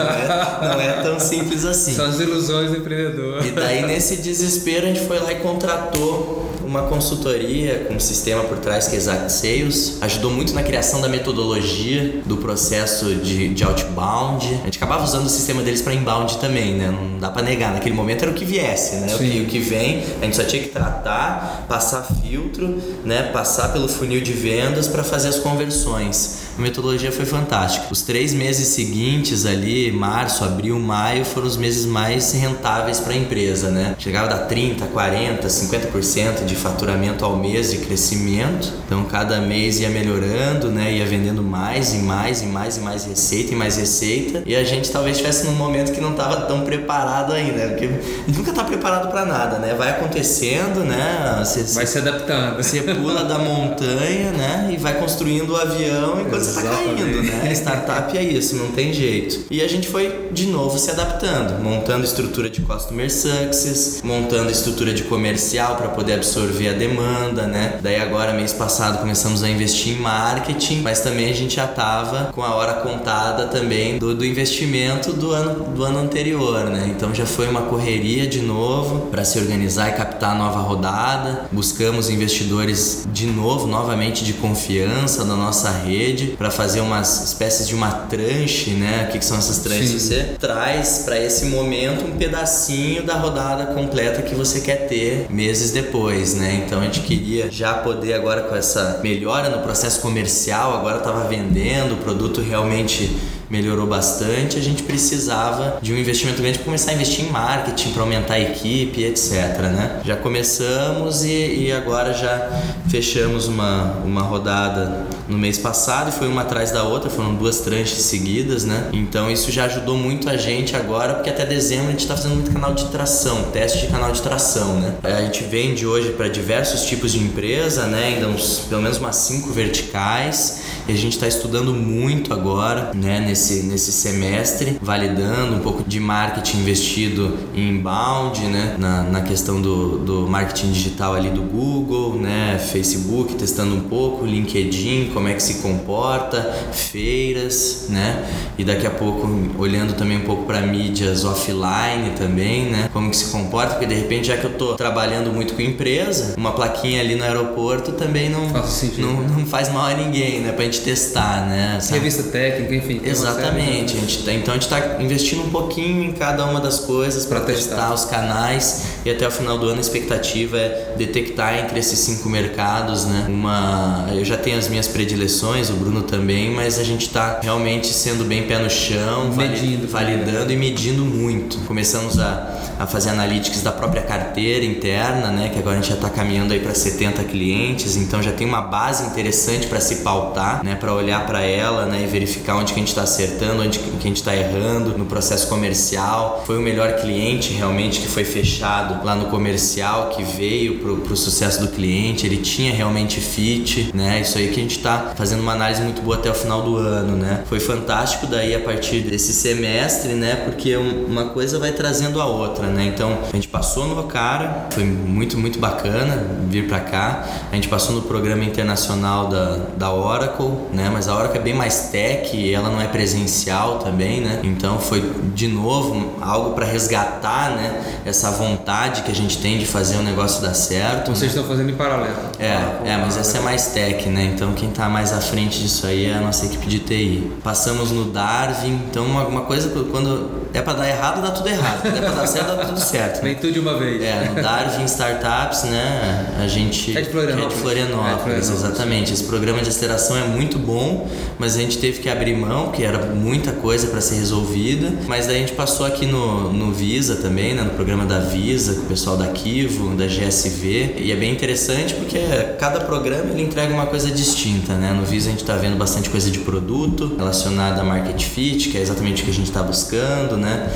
não, é, não é tão simples assim. São as ilusões do empreendedor. E daí, nesse desespero, a gente foi lá e contratou uma consultoria com um sistema por trás que é Exact Sales. Ajudou muito na criação da metodologia do processo de, de outbound. A gente acabava usando o sistema deles para inbound também, né? Não dá para negar. Naquele momento era o que viesse, né? O que, o que, vem, a gente só tinha que tratar, passar filtro, né? Passar pelo funil de vendas para fazer as conversões. A metodologia foi fantástica. Os três meses seguintes ali, março, abril, maio, foram os meses mais rentáveis para a empresa, né? Chegava a dar 30, 40, 50% de faturamento ao mês de crescimento. Então cada mês ia melhorando, né? Ia vendendo mais e mais e mais e mais receita e mais receita. E a gente talvez estivesse num momento que não estava tão preparado ainda, porque a gente nunca está preparado para nada, né? Vai acontecendo, né? Você, vai se adaptando. Você pula da montanha, né? E vai construindo o avião enquanto você está caindo, né? Startup é isso, não tem jeito. E a gente foi de novo se adaptando, montando estrutura de customer success, montando estrutura de comercial para poder absorver a demanda, né? Daí agora mês passado começamos a investir em marketing, mas também a gente já tava com a hora contada também do, do investimento do ano do ano anterior, né? Então já foi uma correria de novo para se organizar e captar a nova rodada. Buscamos investidores de novo, novamente de confiança da nossa rede para fazer umas espécies de uma tranche, né? O que, que são essas tranches? Sim. Você traz para esse momento um pedacinho da rodada completa que você quer ter meses depois, né? Então a gente queria já poder agora com essa melhora no processo comercial, agora estava vendendo o produto realmente melhorou bastante, a gente precisava de um investimento grande para começar a investir em marketing, para aumentar a equipe, etc. Né? Já começamos e, e agora já fechamos uma, uma rodada no mês passado foi uma atrás da outra, foram duas tranches seguidas, né? Então isso já ajudou muito a gente agora, porque até dezembro a gente está fazendo muito canal de tração, teste de canal de tração, né? A gente vende hoje para diversos tipos de empresa, né? Ainda uns, pelo menos umas cinco verticais e a gente está estudando muito agora, né? Nesse nesse, semestre, validando um pouco de marketing investido em inbound, né? Na, na questão do, do marketing digital ali do Google, né? Facebook, testando um pouco, LinkedIn, como é que se comporta, feiras, né? E daqui a pouco olhando também um pouco para mídias offline também, né? Como que se comporta, porque de repente já que eu tô trabalhando muito com empresa, uma plaquinha ali no aeroporto também não, faz não, não, faz mal a ninguém, né? Pra gente testar, né? Revista técnica, enfim. Exatamente. A gente tá, então a gente está investindo um pouquinho em cada uma das coisas para testar. testar os canais e até o final do ano a expectativa é detectar entre esses cinco mercados, né? Uma, eu já tenho as minhas predileções, o Bruno também, mas a gente está realmente sendo bem pé no chão, medindo, validando e medindo muito. Começamos a, a fazer analytics da própria carteira interna, né? Que agora a gente já está caminhando aí para 70 clientes, então já tem uma base interessante para se pautar, né? Para olhar para ela, né? E verificar onde que a gente está acertando, onde que a gente está errando no processo comercial. Foi o melhor cliente realmente que foi fechado lá no comercial, que veio pro, pro sucesso do cliente, ele tinha realmente fit, né? Isso aí que a gente está fazendo uma análise muito boa até o final do ano, né? Foi fantástico daí a partir desse semestre, né? Porque uma coisa vai trazendo a outra, né? Então a gente passou no cara, foi muito, muito bacana vir para cá. A gente passou no programa internacional da, da Oracle, Oracle, né? Mas a Oracle é bem mais tech ela não é presencial também, né? Então foi de novo algo para resgatar, né? Essa vontade que a gente tem de fazer o negócio dar certo. Vocês né? estão fazendo em paralelo. É, é, mas essa é mais tech, né? Então quem está mais à frente disso aí é a nossa equipe de TI. Passamos no Darwin, então uma, uma coisa quando é para dar errado, dá tudo errado. Quando é para dar certo, dá tudo certo. Vem tudo de uma vez. É, no Darwin Startups, né? A gente. É de Florianópolis. É de Florianópolis, é de Florianópolis, exatamente. Esse programa de aceleração é muito bom, mas a gente teve que abrir mão, que era muita coisa para ser resolvida. Mas daí a gente passou aqui no, no Visa também, né? No programa da Visa, com o pessoal da Kivo, da GSV. E é bem interessante porque cada programa ele entrega uma coisa distinta, né? No Visa a gente está vendo bastante coisa de produto relacionada a market fit, que é exatamente o que a gente está buscando, né?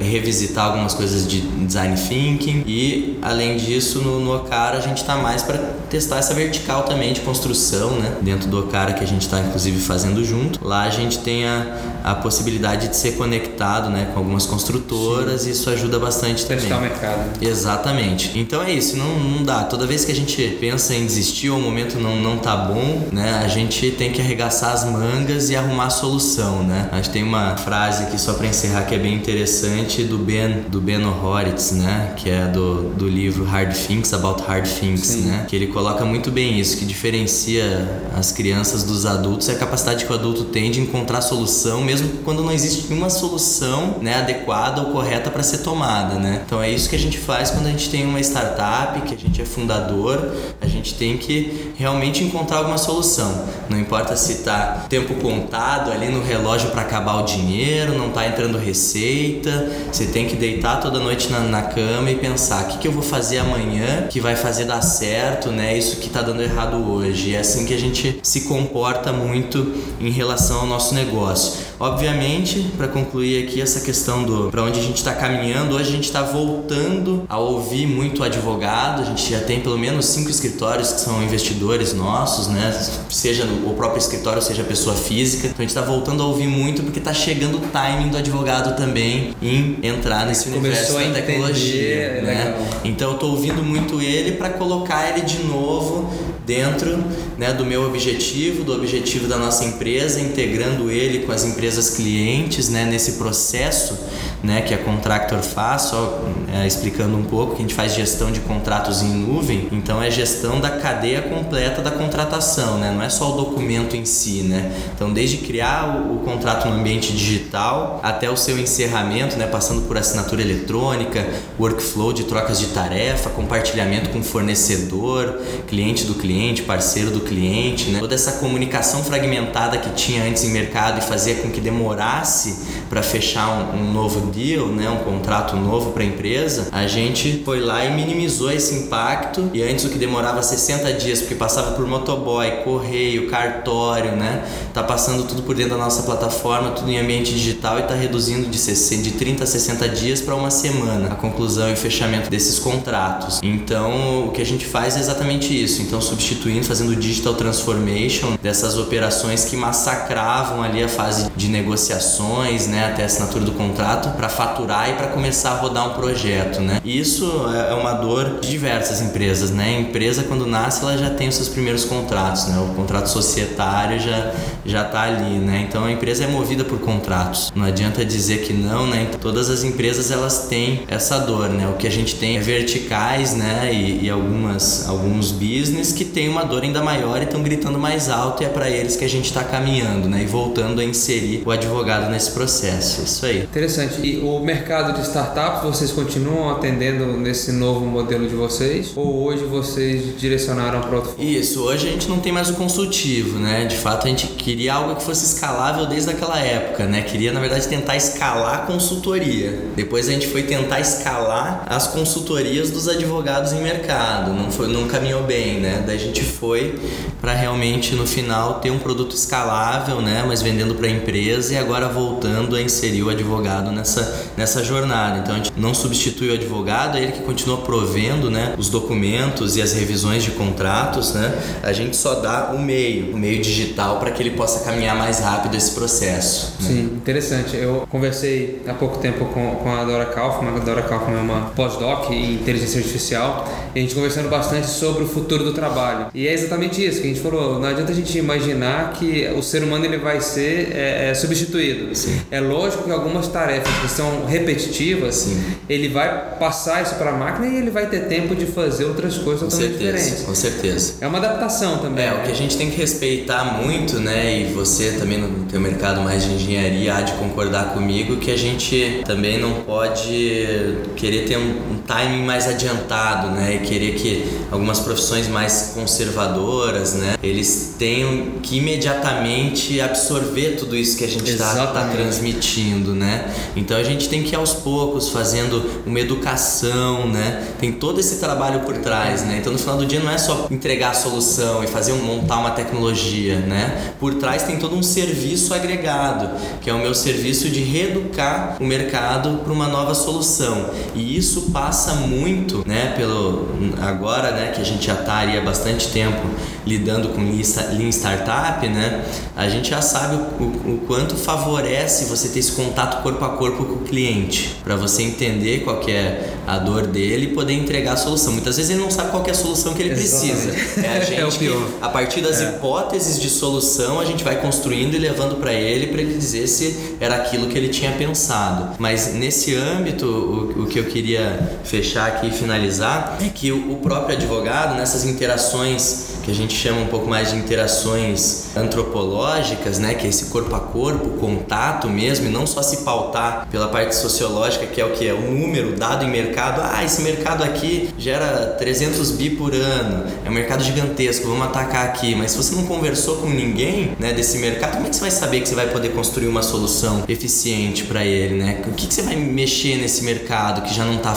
Revisitar algumas coisas de design thinking e além disso no, no Ocara a gente está mais para testar essa vertical também de construção, né? Dentro do Ocara que a gente está inclusive fazendo junto. Lá a gente tem a, a possibilidade de ser conectado, né, com algumas construtoras Sim. e isso ajuda bastante também. Testar o mercado. Exatamente. Então é isso, não, não dá. Toda vez que a gente pensa em desistir ou o momento não não tá bom, né? A gente tem que arregaçar as mangas e arrumar a solução, né? A gente tem uma frase aqui só para encerrar que é bem interessante do Ben do Ben Horowitz, né? Que é do, do livro Hard Things About Hard Things, Sim. né? Que ele coloca muito bem isso, que diferencia as crianças dos adultos é a capacidade que o adulto tem de encontrar solução, mesmo quando não existe nenhuma solução, né, adequada ou correta para ser tomada, né? Então é isso que a gente faz quando a gente tem uma startup, que a gente é fundador, a gente tem que realmente encontrar alguma solução. Não importa se tá tempo contado ali no relógio para acabar o dinheiro, não tá entrando receita, você tem que deitar toda noite na, na cama e pensar o que, que eu vou fazer amanhã que vai fazer dar certo, né? Isso que tá dando errado hoje. E é assim que a gente se comporta muito em relação ao nosso negócio. Obviamente, para concluir aqui essa questão do para onde a gente está caminhando, hoje a gente está voltando a ouvir muito advogado. A gente já tem pelo menos cinco escritórios que são investidores nossos, né? Seja o próprio escritório, seja a pessoa física. Então a gente está voltando a ouvir muito porque está chegando o timing do advogado também em entrar nesse universo da tecnologia, né? Então eu estou ouvindo muito ele para colocar ele de novo dentro né, do meu objetivo, do objetivo da nossa empresa, integrando ele com as empresas clientes né, nesse processo né, que a Contractor faz, só é, explicando um pouco, que a gente faz gestão de contratos em nuvem, então é gestão da cadeia completa da contratação, né, não é só o documento em si. Né? Então, desde criar o, o contrato no ambiente digital até o seu encerramento, né, passando por assinatura eletrônica, workflow de trocas de tarefa, compartilhamento com fornecedor, cliente do cliente, parceiro do cliente, né? toda essa comunicação fragmentada que tinha antes em mercado e fazia com que demorasse para fechar um, um novo deal, né, um contrato novo para a empresa, a gente foi lá e minimizou esse impacto. E antes o que demorava 60 dias, porque passava por motoboy, correio, cartório, né, tá passando tudo por dentro da nossa plataforma, tudo em ambiente digital e tá reduzindo de, 60, de 30 a 60 dias para uma semana a conclusão e fechamento desses contratos. Então o que a gente faz é exatamente isso. Então substituindo, fazendo digital transformation dessas operações que massacravam ali a fase de negociações, né, até a assinatura do contrato para faturar e para começar a rodar um projeto, né? Isso é, é uma dor de diversas empresas, né? A empresa quando nasce ela já tem os seus primeiros contratos, né? O contrato societário já já tá ali, né? Então a empresa é movida por contratos. Não adianta dizer que não, né? Todas as empresas elas têm essa dor, né? O que a gente tem é verticais, né? E, e algumas alguns business que tem uma dor ainda maior e estão gritando mais alto e é para eles que a gente está caminhando, né? E voltando a inserir o advogado nesse processo. Isso aí. Interessante. E o mercado de startups, vocês continuam atendendo nesse novo modelo de vocês? Ou hoje vocês direcionaram para outro? Isso, hoje a gente não tem mais o consultivo, né? De fato, a gente queria algo que fosse escalável desde aquela época, né? Queria, na verdade, tentar escalar a consultoria. Depois a gente foi tentar escalar as consultorias dos advogados em mercado. Não, foi, não caminhou bem, né? Daí gente foi para realmente, no final, ter um produto escalável, né? Mas vendendo para a empresa e agora voltando a inserir o advogado nessa, nessa jornada. Então a gente não substitui o advogado, é ele que continua provendo né, os documentos e as revisões de contratos. Né? A gente só dá o meio, o meio digital para que ele possa caminhar mais rápido esse processo. Né? Sim, interessante. Eu conversei há pouco tempo com, com a Dora Kaufman. A Dora Kaufman é uma pós-doc em inteligência artificial e a gente conversando bastante sobre o futuro do trabalho trabalho. E é exatamente isso que a gente falou. Não adianta a gente imaginar que o ser humano ele vai ser é, é, substituído. Sim. É lógico que algumas tarefas que são repetitivas, Sim. ele vai passar isso para a máquina e ele vai ter tempo de fazer outras coisas Com totalmente certeza, diferentes. com certeza. É uma adaptação também. É, o que a gente tem que respeitar muito, né, e você também no teu mercado mais de engenharia há de concordar comigo, que a gente também não pode querer ter um, um timing mais adiantado, né, e querer que algumas profissões mais conservadoras, né, eles tenham que imediatamente absorver tudo isso que a gente está Exatamente. transmitindo, né. Então a gente tem que ir aos poucos fazendo uma educação, né, tem todo esse trabalho por trás, né. Então no final do dia não é só entregar a solução e fazer um, montar uma tecnologia, né? Por trás tem todo um serviço agregado, que é o meu serviço de reeducar o mercado para uma nova solução. E isso passa muito, né, pelo agora, né, que a gente já está aí há bastante tempo lidando com Lean Sta- Lean Startup, né? A gente já sabe o, o- quanto favorece você ter esse contato corpo a corpo com o cliente, para você entender qual é a dor dele e poder entregar a solução. Muitas vezes ele não sabe qual que é a solução que ele precisa. Exatamente. É a gente É o que, pior. a partir das hipóteses de solução, a gente vai construindo e levando para ele para ele dizer se era aquilo que ele tinha pensado. Mas nesse âmbito, o, o que eu queria fechar aqui e finalizar é que o, o próprio advogado, nessas interações que a gente chama um pouco mais de interações antropológicas, né, que é esse corpo a corpo, contato mesmo, e não só se pautar pela parte sociológica, que é o que é o número dado em mercado. Ah, esse mercado aqui gera 300 bi por ano, é um mercado gigantesco, vamos atacar aqui. Mas se você não conversou com ninguém, né, desse mercado, como é que você vai saber que você vai poder construir uma solução eficiente para ele, né? O que, que você vai mexer nesse mercado que já não tá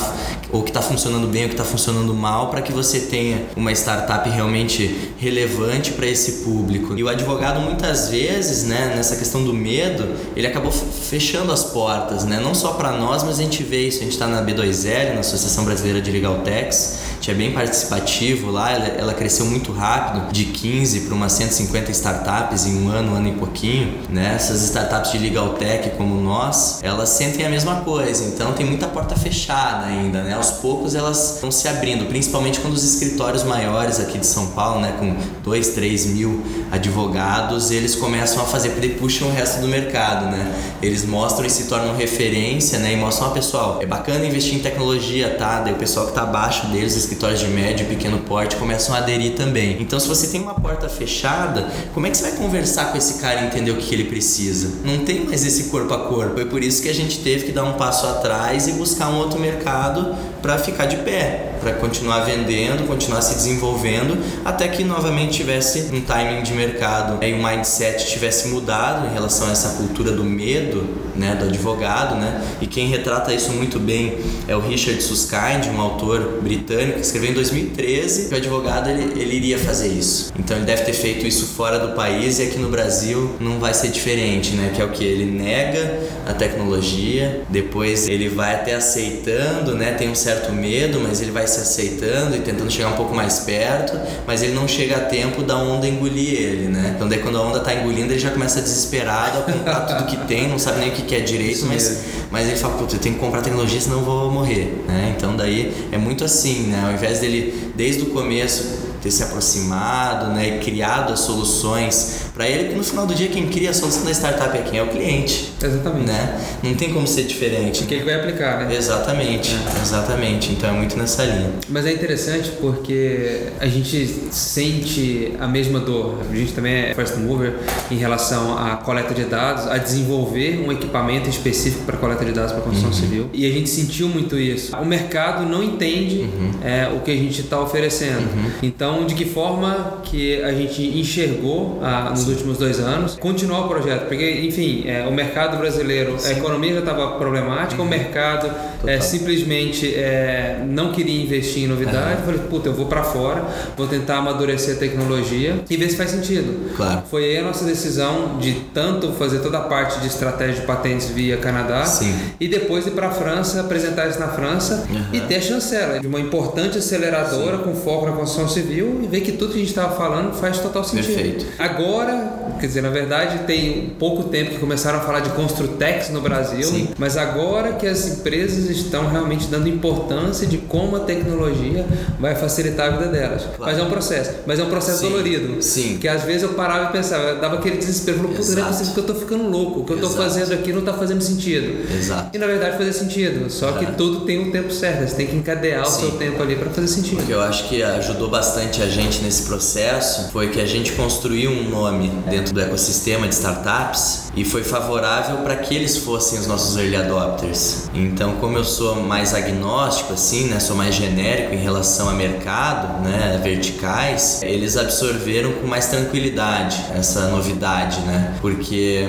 ou que está funcionando bem ou que está funcionando mal para que você tenha uma startup realmente relevante para esse público. E o advogado muitas vezes, né, nessa questão do medo, ele acabou fechando as portas, né? Não só para nós, mas a gente vê isso. A gente está na B2L, na Associação Brasileira de Legal Techs, a gente é bem participativo lá, ela, ela cresceu muito rápido, de 15 para umas 150 startups em um ano, um ano e pouquinho, né? Essas startups de Legal Tech como nós, elas sentem a mesma coisa, então tem muita porta fechada ainda, né? Aos poucos elas estão se abrindo, principalmente quando os escritórios maiores aqui de São Paulo, né, com 2, 3 mil advogados, eles começam a fazer, porque puxam o resto do mercado, né? Eles mostram e se tornam referência, né? E mostram, ó, pessoal, é bacana investir em tecnologia, tá? Daí o pessoal que tá abaixo deles, os escritórios de médio e pequeno porte, começam a aderir também. Então, se você tem uma porta fechada, como é que você vai conversar com esse cara e entender o que ele precisa? Não tem mais esse corpo a corpo. Foi por isso que a gente teve que dar um passo atrás e buscar um outro mercado para ficar de pé, para continuar vendendo, continuar se desenvolvendo, até que novamente tivesse um timing de mercado e o mindset tivesse mudado em relação a essa cultura do medo, né, do advogado, né? E quem retrata isso muito bem é o Richard Susskind, um autor britânico que escreveu em 2013 que o advogado ele, ele iria fazer isso. Então ele deve ter feito isso fora do país e aqui no Brasil não vai ser diferente, né? Que é o que ele nega a tecnologia, depois ele vai até aceitando, né? Tem um certo medo, mas ele vai se aceitando e tentando chegar um pouco mais perto, mas ele não chega a tempo da onda engolir ele, né? Então daí quando a onda tá engolindo, ele já começa desesperado a comprar tudo que tem, não sabe nem o que é direito, mas, mas ele fala, putz, eu tenho que comprar tecnologia, senão eu vou morrer, né? Então daí é muito assim, né? Ao invés dele, desde o começo, ter se aproximado, né? E criado as soluções para ele, que no final do dia quem cria a solução da startup é quem? É o cliente, Exatamente. né? Não tem como ser diferente. Que ele vai aplicar, né? Exatamente, exatamente. Então é muito nessa linha. Mas é interessante porque a gente sente a mesma dor. A gente também é first mover em relação à coleta de dados, a desenvolver um equipamento específico para coleta de dados para construção civil. E a gente sentiu muito isso. O mercado não entende é, o que a gente está oferecendo. Então, de que forma que a gente enxergou ah, nos últimos dois anos continuar o projeto? Porque, enfim, é, o mercado brasileiro, a economia já estava problemática, o mercado é, simplesmente é, não queria investir em novidade. Falei, puta, eu vou para fora, vou tentar amadurecer a tecnologia e ver se faz sentido. Claro. Foi aí a nossa decisão de tanto fazer toda a parte de estratégia de patentes via Canadá Sim. e depois ir para a França, apresentar isso na França Aham. e ter a chancela de uma importante aceleradora com foco na construção civil e vê que tudo que a gente estava falando faz total sentido. Perfeito. Agora, quer dizer, na verdade, tem pouco tempo que começaram a falar de Construtex no Brasil, Sim. mas agora que as empresas estão realmente dando importância de como a tecnologia vai facilitar a vida delas. Claro. Mas é um processo, mas é um processo Sim. dolorido. Sim. Que às vezes eu parava e pensava, eu dava aquele desespero, falou, puta, não é possível que eu tô ficando louco, o que eu tô Exato. fazendo aqui não tá fazendo sentido. Exato. E na verdade fazia sentido, só que tudo tem um tempo certo, você tem que encadear o Sim. seu tempo ali para fazer sentido. O que eu acho que ajudou bastante a gente nesse processo foi que a gente construiu um nome dentro do ecossistema de startups e foi favorável para que eles fossem os nossos early adopters. Então, como eu sou mais agnóstico assim, né, sou mais genérico em relação a mercado, né, verticais, eles absorveram com mais tranquilidade essa novidade, né? Porque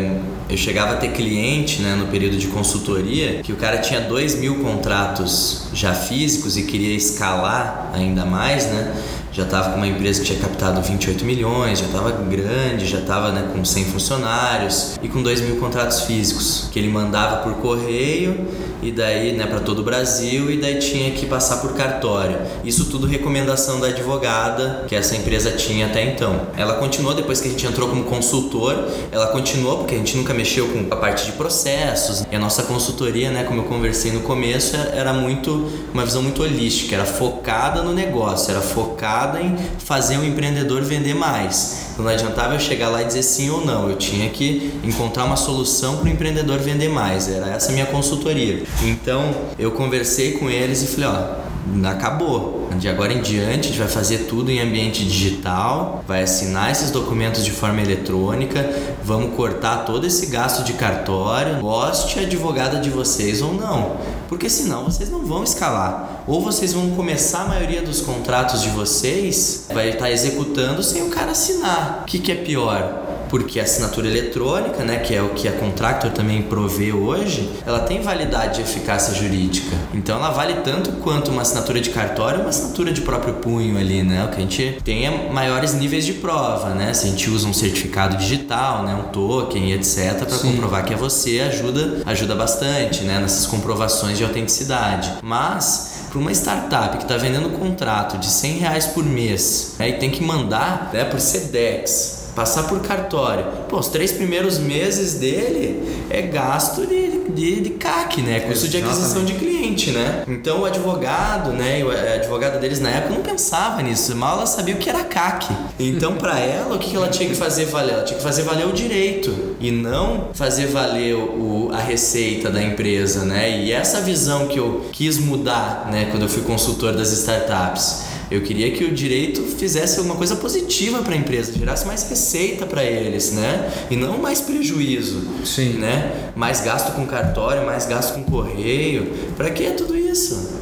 eu chegava a ter cliente, né, no período de consultoria, que o cara tinha 2 mil contratos já físicos e queria escalar ainda mais, né? Já estava com uma empresa que tinha captado 28 milhões, já estava grande, já estava né, com 100 funcionários e com 2 mil contratos físicos que ele mandava por correio e daí né, para todo o Brasil e daí tinha que passar por cartório. Isso tudo recomendação da advogada que essa empresa tinha até então. Ela continuou depois que a gente entrou como consultor, ela continuou porque a gente nunca mexeu com a parte de processos e a nossa consultoria, né, como eu conversei no começo, era muito uma visão muito holística, era focada no negócio, era focada em fazer o empreendedor vender mais. Então não adiantava eu chegar lá e dizer sim ou não, eu tinha que encontrar uma solução para o empreendedor vender mais. Era essa a minha consultoria. Então eu conversei com eles e falei, ó, acabou. De agora em diante, a gente vai fazer tudo em ambiente digital, vai assinar esses documentos de forma eletrônica, vamos cortar todo esse gasto de cartório, goste a advogada de vocês ou não, porque senão vocês não vão escalar. Ou vocês vão começar a maioria dos contratos de vocês, vai estar executando sem o cara assinar. O que, que é pior? Porque a assinatura eletrônica, né, que é o que a Contractor também provê hoje, ela tem validade e eficácia jurídica. Então ela vale tanto quanto uma assinatura de cartório, uma assinatura de próprio punho ali, né, o que a gente tem é maiores níveis de prova, né? Se a gente usa um certificado digital, né, um token, etc, para comprovar que é você, ajuda, ajuda bastante, né, nessas comprovações de autenticidade. Mas para uma startup que está vendendo um contrato de 100 reais por mês né, e tem que mandar né, por SEDEX, passar por cartório. Pô, os três primeiros meses dele é gasto de, de, de CAC, né? Custo de aquisição de cliente, né? Então o advogado, né? o- A advogada deles na época não pensava nisso. Mal ela sabia o que era CAC. Então, para ela, o que que ela tinha que fazer valer? Ela tinha que fazer valer o direito e não fazer valer o, a receita da empresa, né? E essa visão que eu quis mudar, né? Quando eu fui consultor das startups. Eu queria que o direito fizesse alguma coisa positiva para a empresa, gerasse mais receita para eles, né? E não mais prejuízo, Sim. né? Mais gasto com cartório, mais gasto com correio. Para que tudo isso,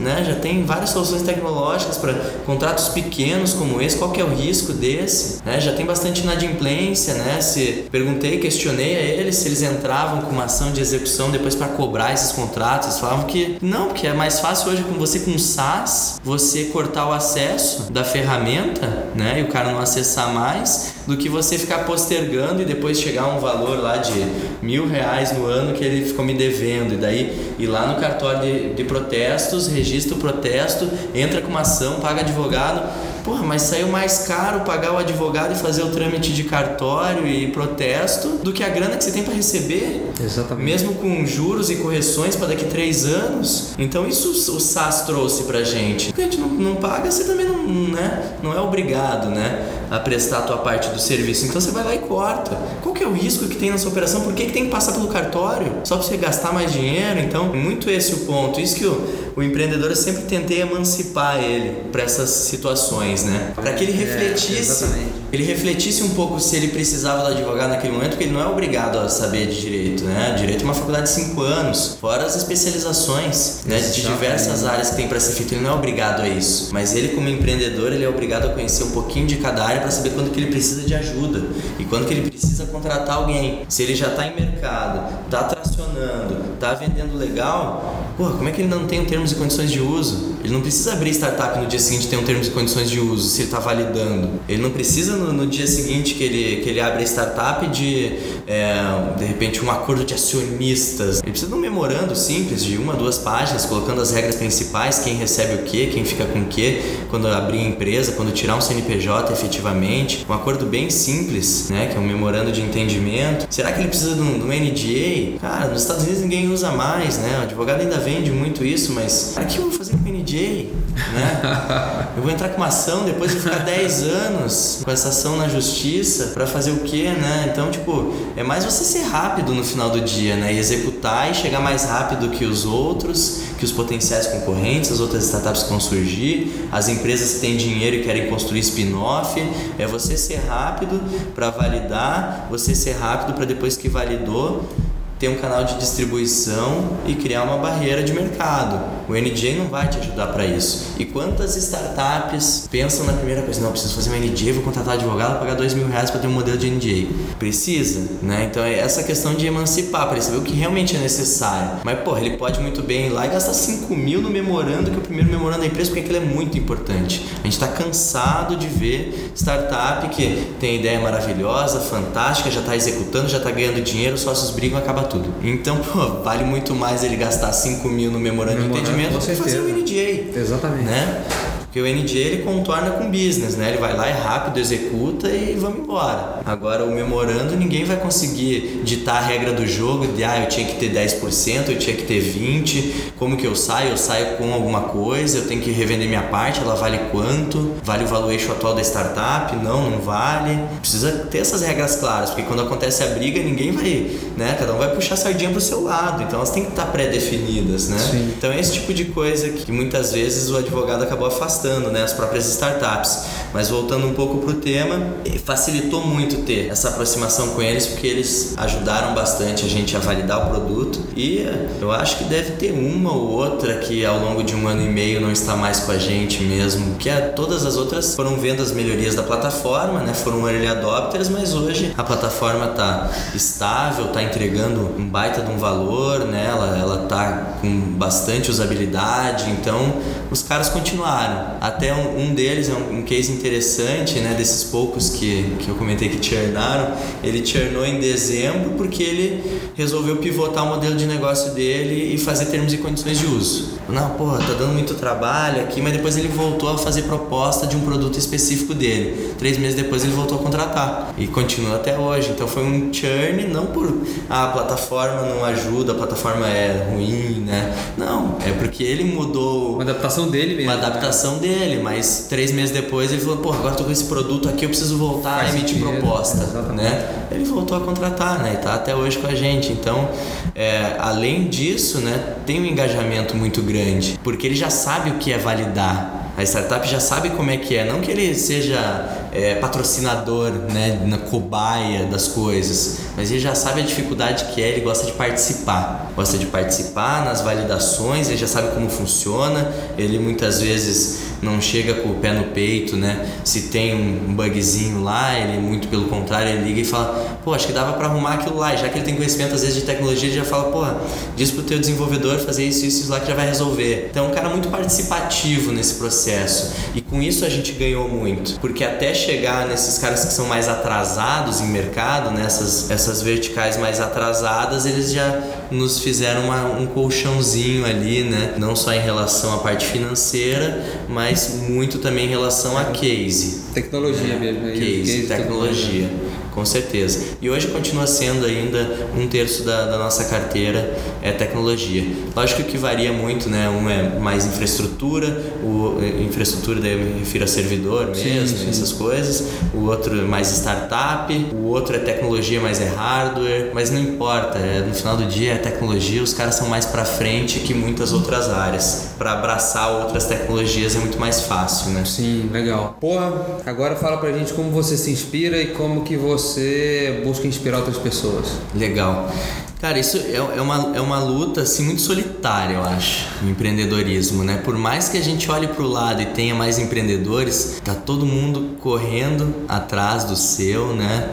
né? Já tem várias soluções tecnológicas para contratos pequenos como esse. Qual que é o risco desse? Né? Já tem bastante inadimplência, né? Se perguntei, questionei a eles se eles entravam com uma ação de execução depois para cobrar esses contratos. Eles falavam que não, porque é mais fácil hoje com você com SaaS, você cortar o acesso da ferramenta, né? E o cara não acessar mais, do que você ficar postergando e depois chegar um valor lá de mil reais no ano que ele ficou me devendo. E daí ir lá no cartório de, de protestos, registra o protesto, entra com uma ação, paga advogado. Porra, mas saiu mais caro pagar o advogado e fazer o trâmite de cartório e protesto do que a grana que você tem para receber. Exatamente. Mesmo com juros e correções para daqui três anos. Então isso o SAS trouxe pra gente. A gente não, não paga, você também não, né, não é obrigado né, a prestar a tua parte do serviço. Então você vai lá e corta. Qual o risco que tem nessa operação? Por que, que tem que passar pelo cartório? Só para você gastar mais dinheiro? Então, é muito esse o ponto. Isso que o, o empreendedor eu sempre tentei emancipar ele para essas situações, né? Para que ele É, refletisse exatamente. Ele refletisse um pouco se ele precisava do advogado naquele momento, porque ele não é obrigado a saber de direito, né? Direito é uma faculdade de 5 anos, fora as especializações, né? De diversas áreas que tem para ser feito, ele não é obrigado a isso. Mas ele, como empreendedor, ele é obrigado a conhecer um pouquinho de cada área para saber quando que ele precisa de ajuda e quando que ele precisa contratar alguém. Se ele já está em mercado, está tracionando, tá vendendo legal, porra, como é que ele não tem um termos e condições de uso? Ele não precisa abrir startup no dia seguinte ter um termos e condições de uso se ele está validando. Ele não precisa no, no, dia seguinte que ele, que ele abre a startup de, é, de repente, um acordo de acionistas. Ele precisa de um memorando simples de uma, duas páginas, colocando as regras principais, quem recebe o que, quem fica com o que, quando abrir a empresa, quando tirar um CNPJ efetivamente. Um acordo bem simples, né, que é um memorando de entendimento. Será que ele precisa de um, de um NDA? Cara, nos Estados Unidos ninguém usa mais, né? O advogado ainda vende muito isso, mas para que eu vou fazer com NDA? Né? Eu vou entrar com uma ação, depois de ficar 10 anos com essa ação na justiça para fazer o quê, né? Então, tipo, é mais você ser rápido no final do dia, né? E executar e chegar mais rápido que os outros, que os potenciais concorrentes, as outras startups que vão surgir, as empresas que têm dinheiro e querem construir spin-off. É você ser rápido para validar, você ser rápido para depois que validou ter um canal de distribuição e criar uma barreira de mercado. O NJ não vai te ajudar para isso. E quantas startups pensam na primeira coisa, não, preciso fazer uma NJ, vou contratar advogado, pagar dois mil reais para ter um modelo de NJ. Precisa, né? Então é essa questão de emancipar, para saber o que realmente é necessário. Mas, porra, ele pode muito bem ir lá e gastar 5 mil no memorando, que é o primeiro memorando da empresa, porque aquilo é muito importante. A gente está cansado de ver startup que tem ideia maravilhosa, fantástica, já está executando, já está ganhando dinheiro, os sócios brigam, acaba tudo. Então, pô, vale muito mais ele gastar 5 mil no memorando de entendimento do que fazer um NDA. Exatamente. Né? Porque o NDA ele contorna com business, né? Ele vai lá, é rápido, executa e vamos embora. Agora o memorando ninguém vai conseguir ditar a regra do jogo de ah, eu tinha que ter 10%, eu tinha que ter 20%, como que eu saio? Eu saio com alguma coisa, eu tenho que revender minha parte, ela vale quanto? Vale o valuation atual da startup? Não, não vale. Precisa ter essas regras claras, porque quando acontece a briga, ninguém vai, né? Cada um vai puxar a sardinha pro seu lado, então elas têm que estar pré-definidas, né? Sim. Então é esse tipo de coisa que muitas vezes o advogado acabou afastando né, as próprias startups. Mas voltando um pouco para o tema, facilitou muito ter essa aproximação com eles porque eles ajudaram bastante a gente a validar o produto e eu acho que deve ter uma ou outra que ao longo de um ano e meio não está mais com a gente mesmo, que é, todas as outras foram vendo as melhorias da plataforma, né, foram early adopters, mas hoje a plataforma está estável, está entregando um baita de um valor, né, ela, ela tá com bastante usabilidade, então os caras continuaram. Até um, um deles é um, um, case interessante, né, desses poucos que, que eu comentei que churnaram. Ele churnou em dezembro porque ele resolveu pivotar o modelo de negócio dele e fazer termos e condições de uso. Não, porra, tá dando muito trabalho aqui, mas depois ele voltou a fazer proposta de um produto específico dele. Três meses depois ele voltou a contratar e continua até hoje. Então foi um churn, não por ah, a plataforma não ajuda, a plataforma é ruim, né? Não, é porque ele mudou. Uma adaptação dele mesmo. Uma adaptação dele, mas três meses depois ele falou: pô, agora tô com esse produto aqui, eu preciso voltar Faz a emitir proposta. Exatamente. Né? Ele voltou a contratar, né? E tá até hoje com a gente. Então, é, além disso, né, tem um engajamento muito grande, porque ele já sabe o que é validar. A startup já sabe como é que é, não que ele seja é, patrocinador, né, na cobaia das coisas, mas ele já sabe a dificuldade que é, ele gosta de participar, gosta de participar nas validações, ele já sabe como funciona, ele muitas vezes não chega com o pé no peito, né? Se tem um bugzinho lá, ele muito pelo contrário, ele liga e fala, pô, acho que dava para arrumar aquilo lá. Já que ele tem conhecimento às vezes de tecnologia, ele já fala, pô, diz pro teu desenvolvedor fazer isso, isso, isso lá que já vai resolver. Então, é um cara muito participativo nesse processo. E com isso a gente ganhou muito, porque até chegar nesses caras que são mais atrasados em mercado, nessas né? essas verticais mais atrasadas, eles já nos fizeram uma, um colchãozinho ali, né? Não só em relação à parte financeira, mas muito também em relação a case. Tecnologia mesmo. É case, case tecnologia. Com certeza. E hoje continua sendo ainda um terço da, da, nossa carteira é tecnologia. Lógico que varia muito, né? Um é mais infraestrutura, o infraestrutura daí eu me refiro a servidor mesmo, sim, sim. essas coisas. O outro é mais startup, o outro é tecnologia, mas é hardware. Mas não importa, é, no final do dia é tecnologia, os caras são mais para frente que muitas outras áreas. Para abraçar outras tecnologias é muito mais fácil, né? Sim, legal. Porra, agora fala pra gente como você se inspira e como que você você busca inspirar outras pessoas? Legal. Cara, isso é, é, uma, é uma luta assim, muito solitária, eu acho, o empreendedorismo, né? Por mais que a gente olhe para o lado e tenha mais empreendedores, tá todo mundo correndo atrás do seu, né?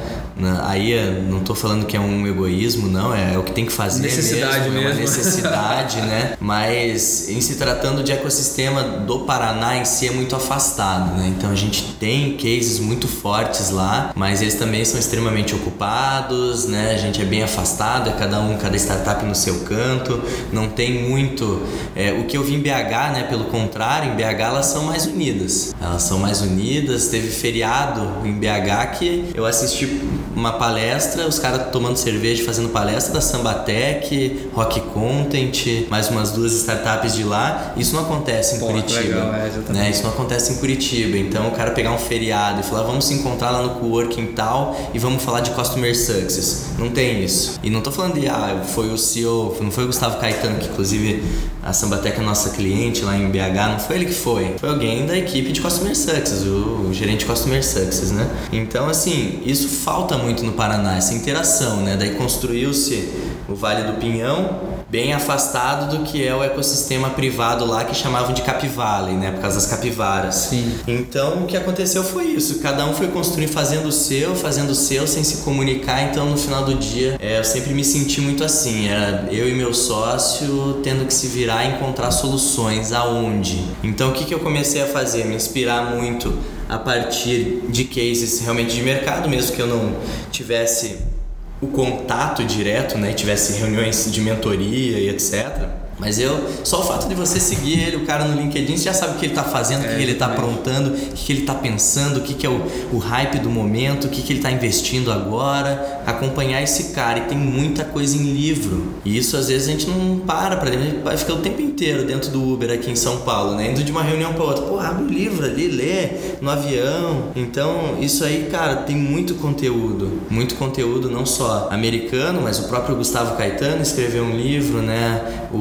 Aí não estou falando que é um egoísmo, não, é, é, o que tem que fazer necessidade mesmo, mesmo. é uma necessidade, né? Mas em se tratando de ecossistema do Paraná em si é muito afastado, né? Então a gente tem cases muito fortes lá, mas eles também são extremamente ocupados, né? A gente é bem afastado, é cada um, cada startup no seu canto, não tem muito. É, o que eu vi em BH, né? Pelo contrário, em BH elas são mais unidas. Elas são mais unidas. Teve feriado em BH que eu assisti uma palestra, os caras tomando cerveja, fazendo palestra da Sambatec, Rock Content, mais umas duas startups de lá. Isso não acontece em Pô, Curitiba. Legal, é, né? Isso não acontece em Curitiba. Então o cara pegar um feriado e falar, vamos se encontrar lá no coworking tal e vamos falar de customer success. Não tem isso. E não tô falando de, ah, foi o CEO, não foi o Gustavo Caetano, que inclusive a Sambatec é nossa cliente lá em BH, não foi ele que foi. Foi alguém da equipe de customer success, o, o gerente de customer success, né? Então, assim, isso falta muito no Paraná, essa interação, né? Daí construiu-se o Vale do Pinhão, bem afastado do que é o ecossistema privado lá que chamavam de Capivale, né? Por causa das capivaras. Sim. Então o que aconteceu foi isso. Cada um foi construir fazendo o seu, fazendo o seu, sem se comunicar. Então no final do dia é, eu sempre me senti muito assim. Era eu e meu sócio tendo que se virar e encontrar soluções aonde. Então o que, que eu comecei a fazer? Me inspirar muito a partir de cases realmente de mercado, mesmo que eu não tivesse o contato direto, né, tivesse reuniões de mentoria e etc. Mas eu, só o fato de você seguir ele, o cara no LinkedIn, você já sabe o que ele está fazendo, é, o que ele está aprontando, o que ele está pensando, o que é o, o hype do momento, o que ele está investindo agora. Acompanhar esse cara. E tem muita coisa em livro. E isso às vezes a gente não para para ler, vai ficar o tempo inteiro dentro do Uber aqui em São Paulo, né? Indo de uma reunião para outra. Pô, abre o livro ali, lê no avião. Então, isso aí, cara, tem muito conteúdo. Muito conteúdo, não só americano, mas o próprio Gustavo Caetano escreveu um livro, né? O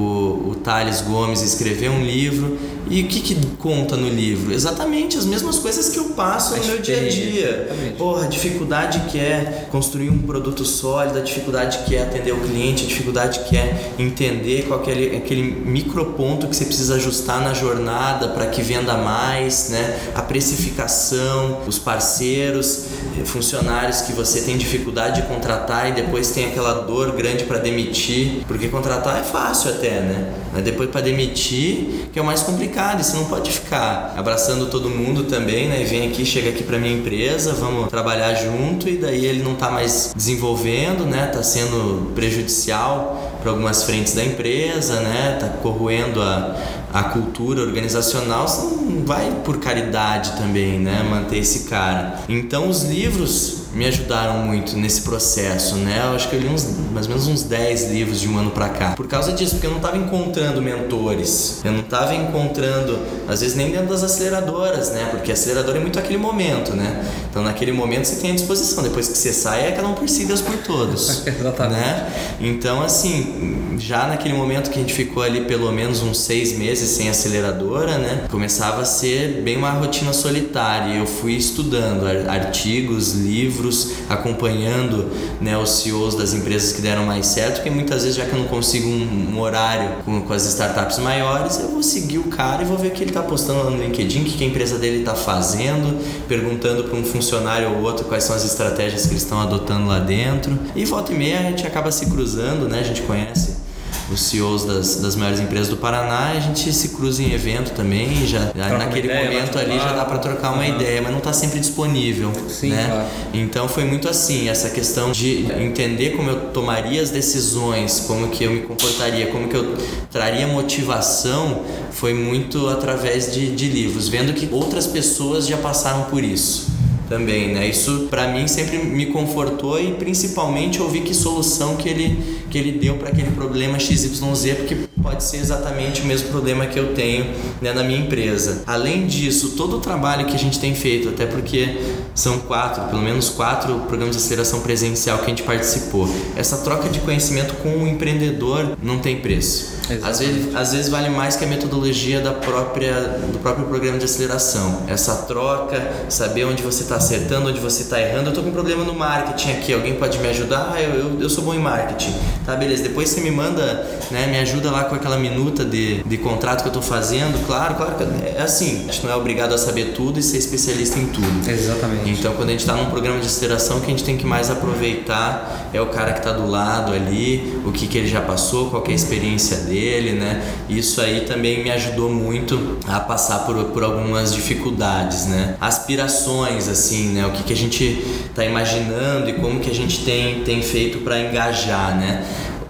o, Thales Gomes escreveu um livro. E o que, que conta no livro? Exatamente as mesmas coisas que eu passo no meu dia a dia. Porra, a dificuldade que é construir um produto sólido, a dificuldade que é atender o cliente, a dificuldade que é entender qual é aquele, aquele microponto que você precisa ajustar na jornada para que venda mais, né? A precificação, os parceiros, funcionários que você tem dificuldade de contratar e depois tem aquela dor grande para demitir, porque contratar é fácil até, né? né? Mas depois para demitir, que é o mais complicado, e você não pode ficar abraçando todo mundo também, né? Vem aqui, chega aqui para minha empresa, vamos trabalhar junto e daí ele não tá mais desenvolvendo, né? Tá sendo prejudicial para algumas frentes da empresa, né? Tá corroendo a, a cultura organizacional, você não vai por caridade também, né? Manter esse cara. Então os livros me ajudaram muito nesse processo, né? Eu acho que eu li uns, mais ou menos uns 10 livros de um ano para cá. Por causa disso, porque eu não estava encontrando mentores. Eu não estava encontrando, às vezes nem dentro das aceleradoras, né? Porque acelerador é muito aquele momento, né? Então naquele momento você tem a disposição, depois que você sai é cada um por si, Deus por todos. Exatamente. Né? Então assim, já naquele momento que a gente ficou ali pelo menos uns seis meses sem aceleradora, né? Começava a ser bem uma rotina solitária. Eu fui estudando artigos, livros, acompanhando né, os CEOs das empresas que deram mais certo, porque muitas vezes, já que eu não consigo um, um horário com, com, as startups maiores, eu vou seguir o cara e vou ver o que ele está postando lá no LinkedIn, o que a empresa dele está fazendo, perguntando para um funcionário ou outro quais são as estratégias que eles estão adotando lá dentro. E volta e meia a gente acaba se cruzando, né? A gente conhece os CEOs das, das maiores empresas do Paraná, a gente se cruza em evento também, já, já naquele ideia, momento ali já dá para trocar uma uhum. ideia, mas não está sempre disponível, Sim, né? Claro. Então foi muito assim, essa questão de entender como eu tomaria as decisões, como que eu me comportaria, como que eu traria motivação, foi muito através de, de livros, vendo que outras pessoas já passaram por isso também, né? Isso para mim sempre me confortou e principalmente ouvir que solução que ele que ele deu para aquele problema XYZ, porque pode ser exatamente o mesmo problema que eu tenho né, na minha empresa. Além disso, todo o trabalho que a gente tem feito, até porque são quatro, pelo menos quatro programas de aceleração presencial que a gente participou. Essa troca de conhecimento com o empreendedor não tem preço. Às vezes, às vezes vale mais que a metodologia da própria, do próprio programa de aceleração. Essa troca, saber onde você está acertando, onde você está errando. Eu estou com um problema no marketing aqui, alguém pode me ajudar? Ah, eu, eu, eu sou bom em marketing Tá, beleza. Depois você me manda, né, me ajuda lá com aquela minuta de, de contrato que eu tô fazendo. Claro, claro que é assim. A gente não é obrigado a saber tudo e ser especialista em tudo. Exatamente. Então, quando a gente tá num programa de aceleração, o que a gente tem que mais aproveitar é o cara que tá do lado ali, o que, que ele já passou, qual é a experiência dele, né? Isso aí também me ajudou muito a passar por, por algumas dificuldades, né? Aspirações, assim, né? O que, que a gente tá imaginando e como que a gente tem, tem feito para engajar, né?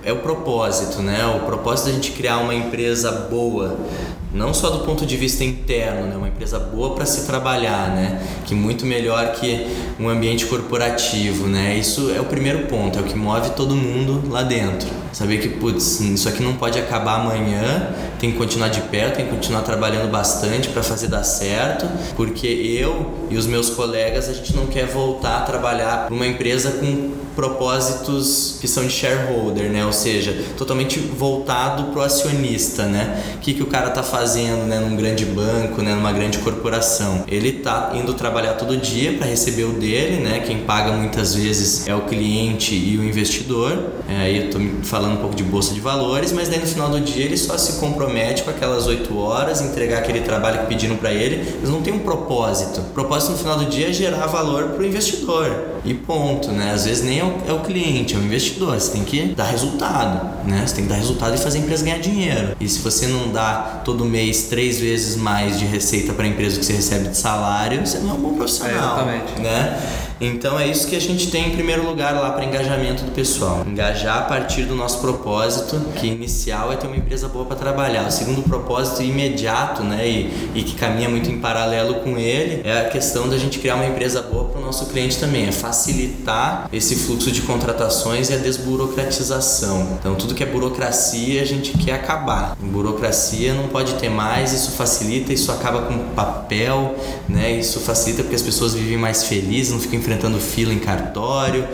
É o propósito, né? O propósito da gente criar uma empresa boa, não só do ponto de vista interno, né? Uma empresa boa para se trabalhar, né? Que muito melhor que um ambiente corporativo, né? Isso é o primeiro ponto, é o que move todo mundo lá dentro. Saber que, putz, isso aqui não pode acabar amanhã, tem que continuar de pé, tem que continuar trabalhando bastante para fazer dar certo, porque eu e os meus colegas a gente não quer voltar a trabalhar numa empresa com propósitos que são de shareholder, né? Ou seja, totalmente voltado pro acionista, né? O que, que o cara tá fazendo, né? Num grande banco, né? Numa grande corporação. Ele tá indo trabalhar todo dia para receber o dele, né? Quem paga muitas vezes é o cliente e o investidor. É, aí eu tô falando um pouco de bolsa de valores, mas daí no final do dia ele só se compromete com aquelas oito horas, entregar aquele trabalho que pediram para ele. Eles não têm um propósito. O propósito no final do dia é gerar valor pro investidor. E ponto, né? Às vezes nem é o, é o cliente, é o investidor. Você tem que dar resultado, né? Você tem que dar resultado e fazer a empresa ganhar dinheiro. E se você não dá todo mês três vezes mais de receita para a empresa que você recebe de salário, você não é um bom profissional, é, exatamente. né? Então é isso que a gente tem em primeiro lugar lá para engajamento do pessoal. Engajar a partir do nosso propósito, que inicial é ter uma empresa boa para trabalhar. O segundo propósito imediato, né, e, e, que caminha muito em paralelo com ele, é a questão da gente criar uma empresa boa para o nosso cliente também, é facilitar esse fluxo de contratações e a desburocratização. Então tudo que é burocracia a gente quer acabar. Burocracia não pode ter mais, isso facilita, isso acaba com papel, né? Isso facilita porque as pessoas vivem mais felizes, não ficam enfrentando fila em cartório.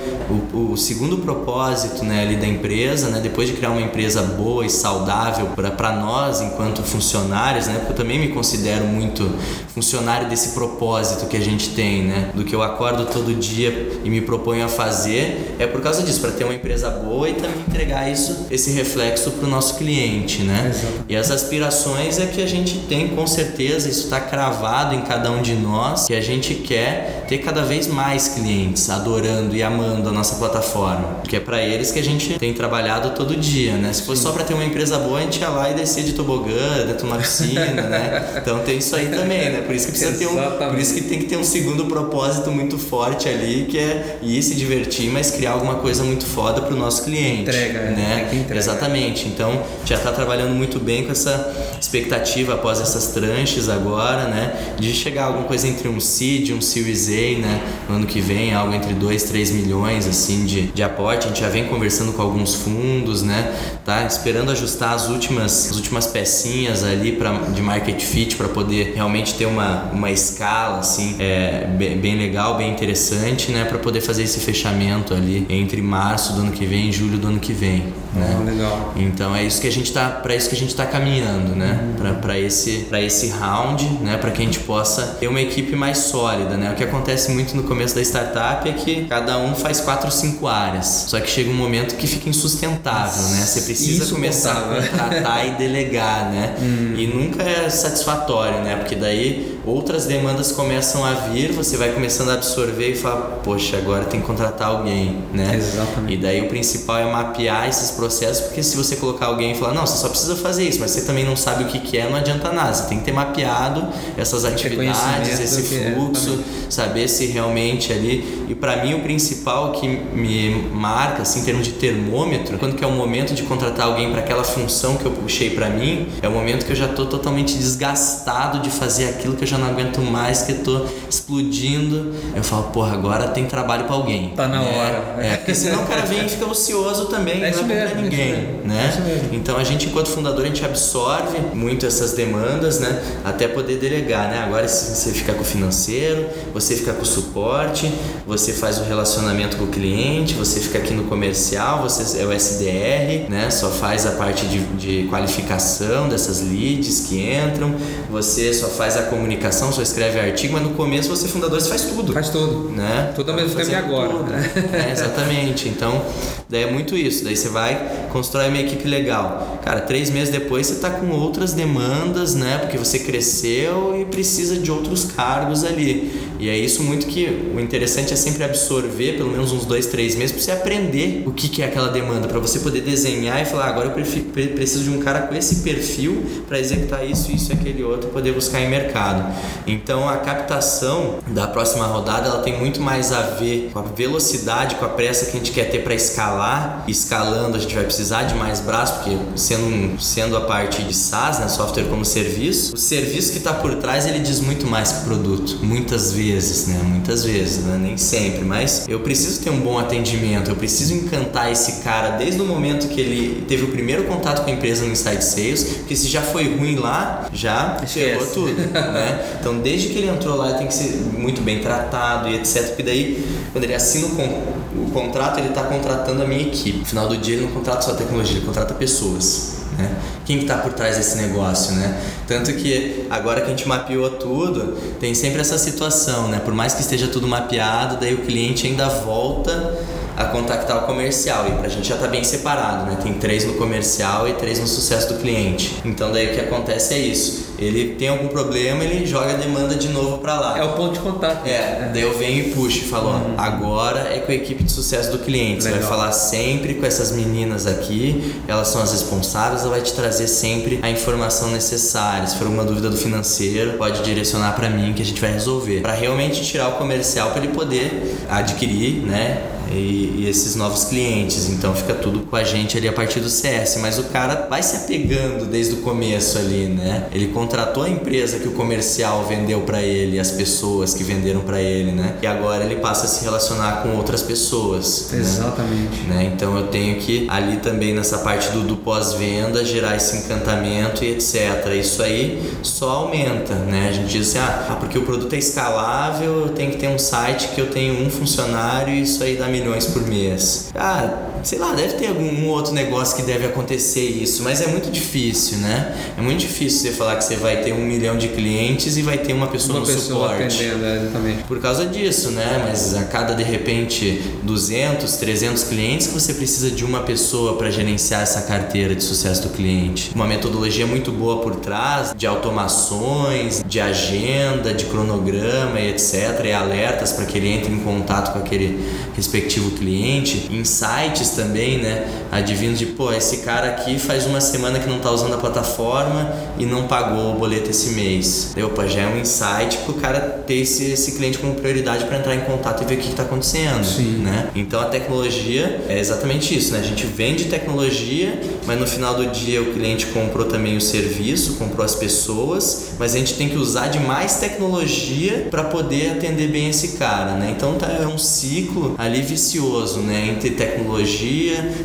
O, o segundo propósito né, ali da empresa, né, depois de criar uma empresa boa e saudável para nós enquanto funcionários, né, porque eu também me considero muito funcionário desse propósito que a gente tem, né, do que eu acordo todo dia e me proponho a fazer, é por causa disso, para ter uma empresa boa e também entregar isso, esse reflexo para o nosso cliente. Né? E as aspirações é que a gente tem com certeza, isso está cravado em cada um de nós, que a gente quer ter cada vez mais clientes adorando e amando a nossa plataforma, porque é para eles que a gente tem trabalhado todo dia, né? Se fosse só para ter uma empresa boa, a gente ia lá e descer de tobogã, dentro de uma piscina, né? Então tem isso aí também, né? Por isso que precisa ter um, por isso que tem que ter um segundo propósito muito forte ali, que é ir se divertir, mas criar alguma coisa muito foda pro nosso cliente, entrega, né? Entrega. Exatamente. Então já está trabalhando muito bem com essa expectativa após essas tranches agora, né? De chegar alguma coisa entre um seed, um Series A, né? No ano que vem, algo entre 2, 3 milhões assim de, de aporte. A gente já vem conversando com alguns fundos, né? Tá esperando ajustar as últimas, as últimas pecinhas ali pra, de market fit para poder realmente ter uma, uma escala assim é, bem, bem legal, bem interessante, né? Para poder fazer esse fechamento ali entre março do ano que vem e julho do ano que vem. Né? Oh, legal. Então é isso que a gente tá para isso que a gente está caminhando, né? Uhum. Para esse para esse round, né? Para que a gente possa ter uma equipe mais sólida, né? O que acontece muito no começo da startup é que cada um faz quatro ou cinco áreas. Só que chega um momento que fica insustentável, né? Você precisa começar a contratar e delegar, né? Hum. E nunca é satisfatório, né? Porque daí outras demandas começam a vir, você vai começando a absorver e fala, poxa, agora tem que contratar alguém, né? Exatamente. E daí o principal é mapear esses processos, porque se você colocar alguém e falar, não, você só precisa fazer isso, mas você também não sabe o que, que é, não adianta nada. Você tem que ter mapeado essas atividades, esse fluxo, é, saber se realmente ali. E para mim o principal que me marca, assim, em termos de termômetro, quando que é o momento de contratar alguém para aquela função que eu puxei para mim, é o momento que eu já tô totalmente desgastado de fazer aquilo que eu já não aguento mais, que eu tô explodindo. Eu falo, porra, agora tem trabalho para alguém. Tá na né? hora. É, porque senão o cara vem e fica ocioso também, é não vai mesmo, ninguém, é né? Então a gente enquanto fundador a gente absorve muito essas demandas, né? Até poder delegar, né? Agora você fica com o financeiro, você fica com o suporte suporte, você faz o relacionamento com o cliente, você fica aqui no comercial, você é o SDR, né? Só faz a parte de, de qualificação dessas leads que entram, você só faz a comunicação, só escreve artigo, mas no começo você fundador você faz tudo. Faz tudo. Né? Tudo ao mesmo tempo e agora. Né? É, exatamente. Então, daí é muito isso. Daí você vai, constrói uma equipe legal. Cara, três meses depois você está com outras demandas, né? Porque você cresceu e precisa de outros cargos ali. E é isso muito que o interessante é sempre absorver pelo menos uns dois, três meses para você aprender o que, que é aquela demanda, para você poder desenhar e falar, ah, agora eu preciso de um cara com esse perfil para executar isso, isso e aquele outro, poder buscar em mercado. Então a captação da próxima rodada ela tem muito mais a ver com a velocidade, com a pressa que a gente quer ter para escalar. Escalando a gente vai precisar de mais braço, porque sendo, sendo a parte de SaaS, né, software como serviço, o serviço que está por trás ele diz muito mais que o produto, muitas vezes né? Muitas vezes, né? Nem sempre, mas eu preciso ter um bom atendimento, eu preciso encantar esse cara desde o momento que ele teve o primeiro contato com a empresa no Inside Sales, porque se já foi ruim lá, já chegou tudo, né? Então, desde que ele entrou lá, ele tem que ser muito bem tratado e etc, porque daí, quando ele assina o, o contrato, ele está contratando a minha equipe. No final do dia, ele não contrata só tecnologia, ele contrata pessoas. Né? Quem está por trás desse negócio, né? Tanto que agora que a gente mapeou tudo, tem sempre essa situação, né? Por mais que esteja tudo mapeado, daí o cliente ainda volta a contactar o comercial e pra gente já tá bem separado, né? Tem três no comercial e três no sucesso do cliente. Então daí o que acontece é isso. Ele tem algum problema, ele joga a demanda de novo para lá. É o ponto de contato. É, daí eu venho e puxo e falo, uhum. ó, agora é com a equipe de sucesso do cliente. Legal. Você vai falar sempre com essas meninas aqui, elas são as responsáveis, ela vai te trazer sempre a informação necessária. Se for uma dúvida do financeiro, pode direcionar para mim que a gente vai resolver. Para realmente tirar o comercial para ele poder adquirir, né? E, e, esses novos clientes. Então fica tudo com a gente ali a partir do CS. Mas o cara vai se apegando desde o começo ali, né? Ele contratou a empresa que o comercial vendeu para ele, as pessoas que venderam para ele, né? E agora ele passa a se relacionar com outras pessoas. Né? Exatamente. Né? Né? Então eu tenho que ali também nessa parte do, do pós-venda gerar esse encantamento e etc. Isso aí só aumenta, né? A gente diz assim, ah, porque o produto é escalável, eu tenho que ter um site que eu tenho um funcionário e isso aí dá milhões por mês. Ah, sei lá, deve ter algum outro negócio que deve acontecer isso, mas é muito difícil, né? É muito difícil você falar que você vai ter um milhão de clientes e vai ter uma pessoa uma no pessoa suporte. Atendendo, é, exatamente. Por causa disso, né? Mas a cada de repente 200, 300 clientes você precisa de uma pessoa para gerenciar essa carteira de sucesso do cliente. Uma metodologia muito boa por trás de automações, de agenda, de cronograma e etc. E alertas para que ele entre em contato com aquele respectivo cliente, insights também, né? Advindo de, pô, esse cara aqui faz uma semana que não tá usando a plataforma e não pagou o boleto esse mês. Daí, opa, já é um insight pro cara ter esse, esse cliente como prioridade para entrar em contato e ver o que, está acontecendo, Sim. né? Então a tecnologia é exatamente isso, né? A gente vende tecnologia, mas no final do dia o cliente comprou também o serviço, comprou as pessoas, mas a gente tem que usar de mais tecnologia para poder atender bem esse cara, né? Então tá, é um ciclo ali vicioso, né? Entre tecnologia,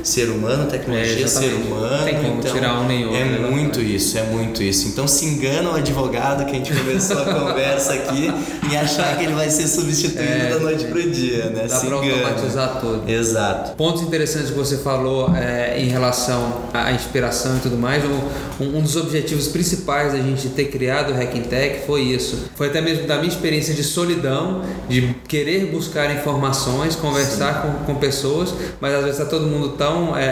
ser humano, tecnologia, é, ser humano. Tem como então, tirar um nem outro. É né? muito isso, é muito isso. Então se engana o advogado que a gente começou a conversa aqui em achar que ele vai ser substituído é, da noite pro dia, né? Dá se pra engana. automatizar tudo. Exato. Pontos interessantes que você falou é, em relação à inspiração e tudo mais. Um, um, dos objetivos principais da gente ter criado o Hacking Tech foi isso. Foi até mesmo da minha experiência de solidão, de querer buscar informações, conversar com, com, pessoas, mas às vezes está todo mundo tão é,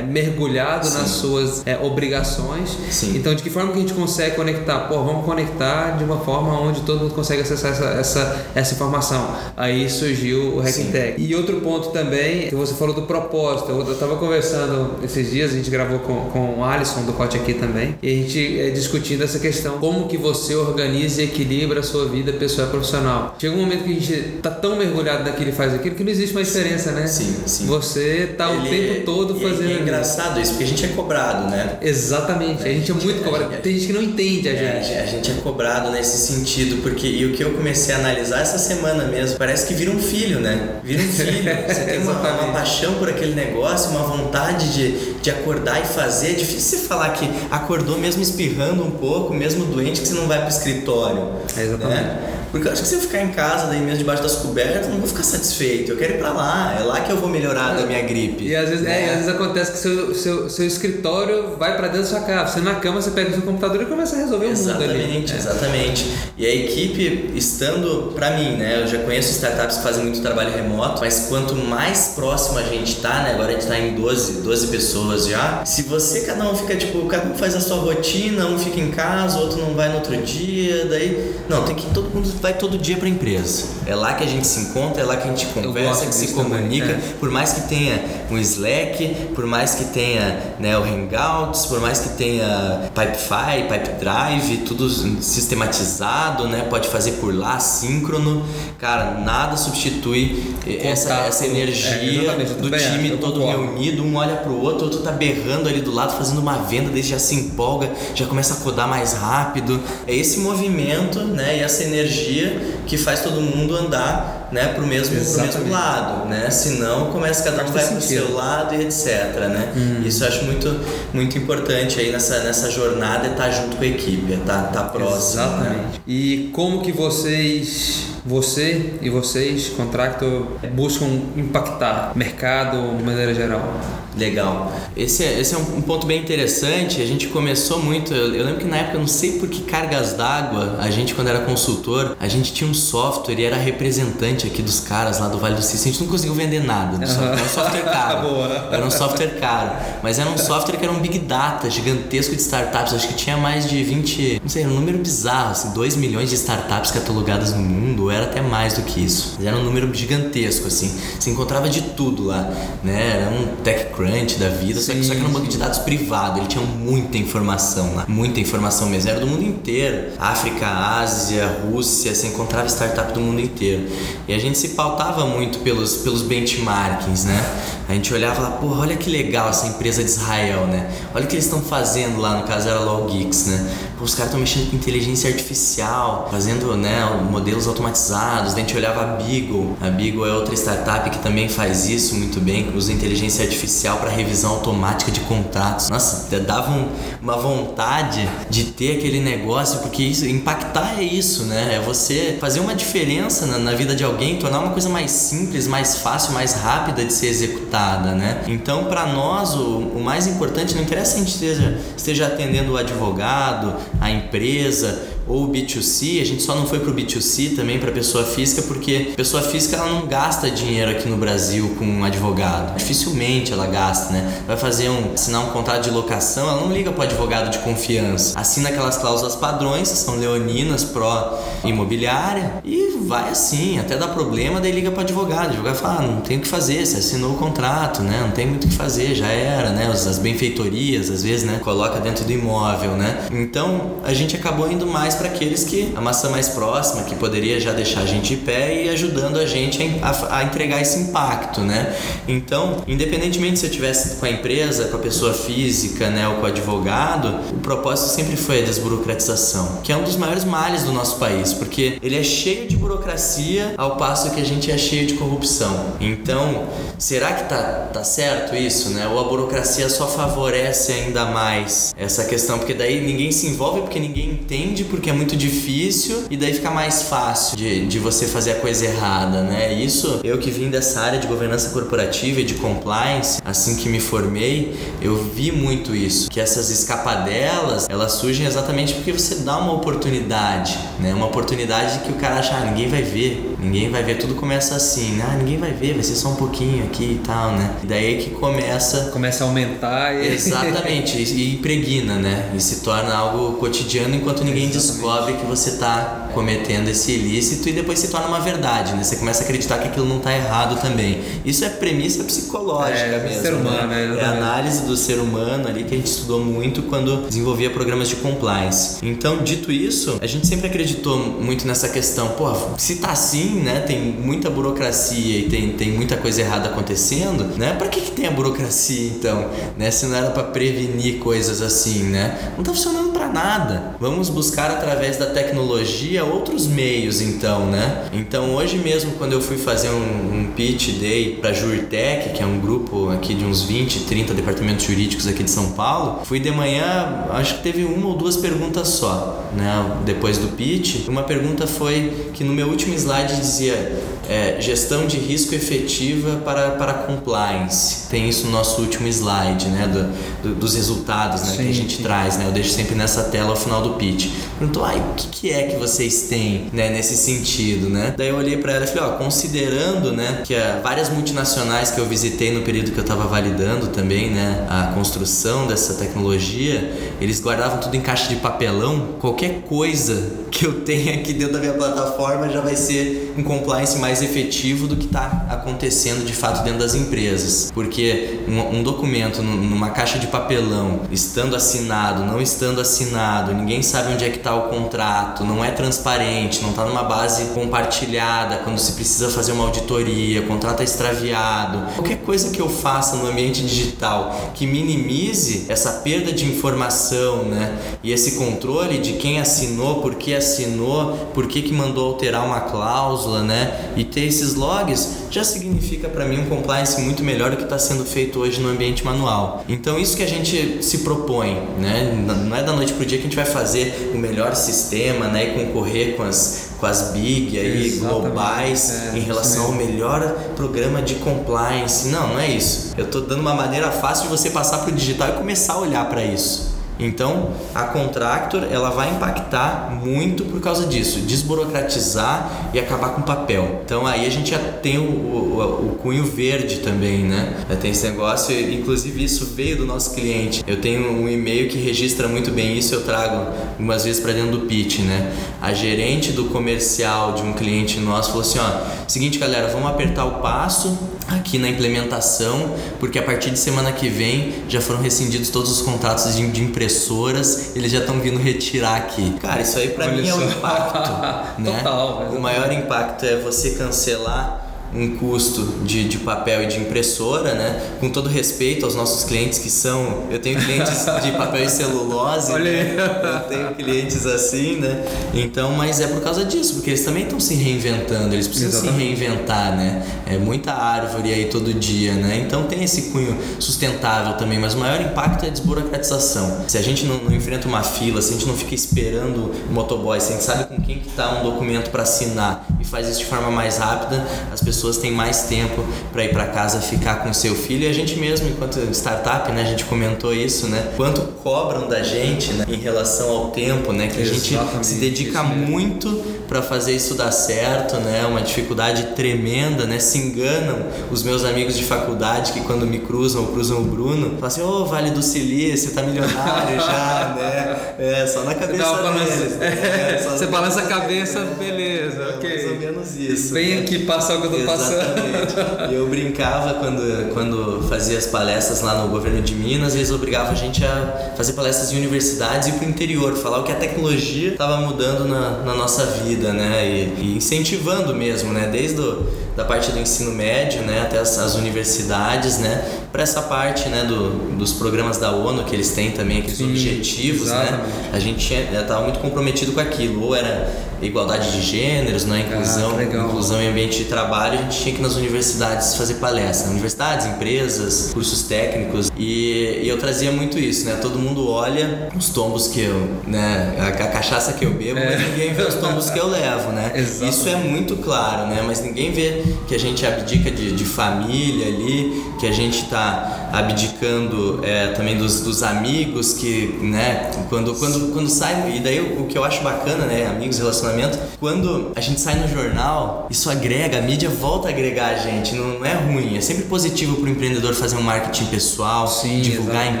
é, mergulhado Sim. nas suas é, obrigações. Sim. Então, de que forma que a gente consegue conectar? Pô, vamos conectar de uma forma onde todo mundo consegue acessar essa, essa, essa informação. Aí surgiu o Hacking Tech. E outro ponto também, que você falou do propósito. Eu estava conversando esses dias, a gente gravou com, com o Alisson do Cote aqui também, e a gente é, discutindo essa questão, como que você organiza e equilibra a sua vida pessoal e profissional. Chega um momento que a gente está tão mergulhado naquilo e faz aquilo que não existe mais diferença, né? Sim, sim. Você tá Ele, o tempo todo fazendo. E é engraçado isso, porque a gente é cobrado, né? Exatamente, a gente é muito cobrado. Tem gente que não entende a é, gente. A gente é cobrado nesse sentido, porque e o que eu comecei a analisar essa semana mesmo, parece que vira um filho, né? Vira um filho. Você tem uma, uma, paixão por aquele negócio, uma vontade de, de acordar e fazer. É difícil você falar que acordou mesmo espirrando um pouco, mesmo doente, que você não vai pro escritório. É exatamente. Né? Porque eu acho que se eu ficar em casa, daí mesmo debaixo das cobertas, não vou ficar satisfeito. Eu quero ir pra lá, é lá que eu vou melhorar da minha gripe. E às vezes, né? é, e às vezes acontece que seu, seu, seu escritório vai para dentro da sua casa. Você na cama, você pega o seu computador e começa a resolver exatamente, o mundo ali. Exatamente, exatamente. E a equipe estando, para mim, né? Eu já conheço startups que fazem muito trabalho remoto, mas quanto mais próximo a gente tá, né? Agora a gente tá em 12, 12 pessoas já. Se você, cada um fica, tipo, cada um faz a sua rotina, um fica em casa, outro não vai no outro dia, daí. Não, tem que todo mundo vai todo dia pra empresa. É lá que a gente se encontra, é lá que a gente conversa, que se comunica. Também, é. Por mais que tenha um Slack, por mais que tenha né, o Hangouts, por mais que tenha Pipefy, Pipe Drive, tudo sistematizado, né? Pode fazer por lá, síncrono. Cara, nada substitui essa, essa energia é, do time todo concordo. reunido, um olha pro outro, outro tá berrando ali do lado, fazendo uma venda, daí já se empolga, já começa a codar mais rápido. É esse movimento, né? E essa energia dia que faz todo mundo andar né, pro mesmo, pro mesmo lado, né? Senão começa cada um vai pro seu lado e etc, né? Hum. Isso eu acho muito, muito importante aí nessa, nessa jornada é estar tá junto com a equipe, é estar tá, tá próximo. Né? Exatamente. Né? E como que vocês, você e vocês, Contractor, buscam impactar mercado de maneira geral? Legal. Esse é, esse é um, ponto bem interessante. A gente começou muito. Eu, eu lembro que na época, não sei por que cargas d'água, a gente, quando era consultor, a gente tinha um software e era representante aqui dos caras lá do Vale do Silício. A gente não conseguiu vender nada. Uhum. Era um software caro. era um software caro. Mas era um software que era um big data gigantesco de startups. Acho que tinha mais de 20, não sei, era um número bizarro, assim, 2 milhões de startups catalogadas no mundo, ou era até mais do que isso. Mas era um número gigantesco, assim. Você encontrava de tudo lá, né? Era um tech TechCrunch da vida, só que, só que era um banco de dados privado, ele tinha muita informação lá, muita informação mesmo, era do mundo inteiro. África, Ásia, Rússia, você encontrava startup do mundo inteiro. E a gente se pautava muito pelos, pelos benchmarkings, né? A gente olhava lá, porra, olha que legal essa empresa de Israel, né? Olha o que eles estão fazendo lá, no caso era Logix, né? Pô, os caras estão mexendo com inteligência artificial, fazendo, né, modelos automatizados. a gente olhava a Beagle. A Beagle é outra startup que também faz isso muito bem, usa inteligência artificial para revisão automática de contratos. Nossa, dava um, uma vontade de ter aquele negócio, porque isso, impactar é isso, né? É você fazer uma diferença na, na vida de alguém, tornar uma coisa mais simples, mais fácil, mais rápida de ser executada, né? Então, para nós, o, o, mais importante, não interessa se a gente esteja, esteja atendendo o advogado, a empresa, ou B2C, a gente só não foi pro B2C também para pessoa física porque pessoa física ela não gasta dinheiro aqui no Brasil com um advogado. Dificilmente ela gasta, né? Vai fazer um assinar um contrato de locação, ela não liga pro advogado de confiança. Assina aquelas cláusulas padrões, que são leoninas pró imobiliária e vai assim, até dá problema, daí liga pro advogado. O advogado fala: ah, "Não tem o que fazer, você assinou o contrato, né? Não tem muito o que fazer, já era, né? As benfeitorias, às vezes, né, coloca dentro do imóvel, né? Então, a gente acabou indo mais para aqueles que a maçã mais próxima, que poderia já deixar a gente de pé e ajudando a gente a, a entregar esse impacto, né? Então, independentemente se eu tivesse com a empresa, com a pessoa física, né, ou com o advogado, o propósito sempre foi a desburocratização, que é um dos maiores males do nosso país, porque ele é cheio de burocracia ao passo que a gente é cheio de corrupção. Então, será que tá, tá certo isso, né? Ou a burocracia só favorece ainda mais essa questão, porque daí ninguém se envolve porque ninguém entende porque é muito difícil e daí fica mais fácil de, de você fazer a coisa errada, né? Isso, eu que vim dessa área de governança corporativa e de compliance, assim que me formei, eu vi muito isso, que essas escapadelas, elas surgem exatamente porque você dá uma oportunidade, né? Uma oportunidade que o cara acha, ah, ninguém vai ver, ninguém vai ver, tudo começa assim, né? Ah, ninguém vai ver, vai ser só um pouquinho aqui e tal, né? E daí é que começa... Começa a aumentar e... Exatamente, e, impregna, né? E se torna algo cotidiano enquanto ninguém descobre que você está cometendo esse ilícito e depois se torna uma verdade, né? Você começa a acreditar que aquilo não está errado também. Isso é premissa psicológica é, mesmo. Ser humano, né? É, a análise do ser humano ali que a gente estudou muito quando desenvolvia programas de compliance. Então, dito isso, a gente sempre acreditou muito nessa questão, pô, se tá assim, assim, né, tem muita burocracia e tem, tem muita coisa errada acontecendo, né? Para que, que tem a burocracia então, né? Se não era para prevenir coisas assim, né? Não tá funcionando para nada. Vamos buscar através da tecnologia outros meios então, né? Então hoje mesmo quando eu fui fazer um, um pitch day para Jurtec, que é um grupo aqui de uns 20, 30 departamentos jurídicos aqui de São Paulo, fui de manhã, acho que teve uma ou duas perguntas só, né? Depois do pitch, uma pergunta foi que no meu último slide dizia é, gestão de risco efetiva para, para compliance. Tem isso no nosso último slide, né? Do, do, dos resultados né? Sim, que a gente sim. traz, né? Eu deixo sempre nessa tela ao final do pitch. Perguntou, ai, o que, que é que vocês têm né, nesse sentido, né? Daí eu olhei para ela e falei, ó, considerando, né, que é, várias multinacionais que eu visitei no período que eu estava validando também, né, a construção dessa tecnologia, eles guardavam tudo em caixa de papelão. Qualquer coisa que eu tenha aqui dentro da minha plataforma já vai ser um compliance mais efetivo do que está acontecendo de fato dentro das empresas. Porque um, um, documento numa caixa de papelão, estando assinado, não estando assinado, ninguém sabe onde é que está o contrato, não é transparente, não está numa base compartilhada quando se precisa fazer uma auditoria, contrato é extraviado. Qualquer coisa que eu faça no ambiente digital que minimize essa perda de informação né, e esse controle de quem assinou, por que assinou, por que, que mandou alterar uma cláusula, né? E ter esses logs já significa para mim um compliance muito melhor do que está sendo feito hoje no ambiente manual. Então isso que a gente se propõe, né? Não é da noite pro dia que a gente vai fazer o melhor sistema, né? E concorrer com as com as big aí Exatamente. globais é, em relação ao melhor programa de compliance. Não, não é isso. Eu estou dando uma maneira fácil de você passar para o digital e começar a olhar para isso. Então, a Contractor ela vai impactar muito por causa disso, desburocratizar e acabar com papel. Então, aí a gente já tem o, o, o cunho verde também, né? Já tem esse negócio, inclusive isso veio do nosso cliente. Eu tenho um e-mail que registra muito bem isso, eu trago algumas vezes para dentro do pitch, né? A gerente do comercial de um cliente nosso falou assim: ó, seguinte galera, vamos apertar o passo aqui na implementação, porque a partir de semana que vem já foram rescindidos todos os contratos de, de impressoras, eles já estão vindo retirar aqui. Cara, isso aí para mim é o impacto, né? Total, o maior impacto é você cancelar um custo de, de papel e de impressora, né? Com todo respeito aos nossos clientes que são, eu tenho clientes de papel e celulose, Olha né? eu tenho clientes assim, né? Então, mas é por causa disso, porque eles também estão se reinventando, eles precisam Exatamente. se reinventar, né? É muita árvore aí todo dia, né? Então tem esse cunho sustentável também, mas o maior impacto é a desburocratização. Se a gente não, não enfrenta uma fila, se a gente não fica esperando o motoboy, se a gente sabe com quem que tá um documento para assinar e faz isso de forma mais rápida, as pessoas pessoas têm mais tempo para ir para casa ficar com seu filho e a gente mesmo, enquanto startup, né, a gente comentou isso, né? Quanto cobram da gente né, em relação ao tempo, né? Que a gente se dedica muito para fazer isso dar certo, né? Uma dificuldade tremenda, né? Se enganam os meus amigos de faculdade que quando me cruzam ou cruzam o Bruno, falam assim, ô oh, Vale do Silício, tá milionário já, né? É, só na cabeça deles. Né? É, você balança a cabeça, beleza, é, ok. Mais ou menos isso. Vem né? aqui passar o que eu tô Exatamente. E eu brincava quando, quando fazia as palestras lá no governo de Minas, eles obrigavam a gente a fazer palestras em universidades e pro interior, falar o que a tecnologia estava mudando na, na, nossa vida, né? E, e, incentivando mesmo, né? Desde o, da parte do ensino médio, né? Até as, as universidades, né? Para essa parte, né? Do, dos programas da ONU que eles têm também, aqueles Sim, objetivos, né? exatamente. né? A gente estava muito comprometido com aquilo. Ou era igualdade de gêneros, né? Inclusão, ah, inclusão em ambiente de trabalho, gente tinha que nas universidades fazer palestra. Universidades, empresas, cursos técnicos. E, e, eu trazia muito isso, né? Todo mundo olha os tombos que eu, né? A, a cachaça que eu bebo, é. mas ninguém vê os tombos que eu levo, né? Exatamente. Isso é muito claro, né? Mas ninguém vê que a gente abdica de, de família ali, que a gente tá abdicando é, também dos, dos amigos que, né? Quando, quando, quando sai, e daí o, o que eu acho bacana, né? Amigos, relacionamento. Quando a gente sai no jornal, isso agrega, a mídia volta a agregar a gente, não, não é ruim. É sempre positivo para o empreendedor fazer um marketing pessoal, Sim, divulgar exatamente. a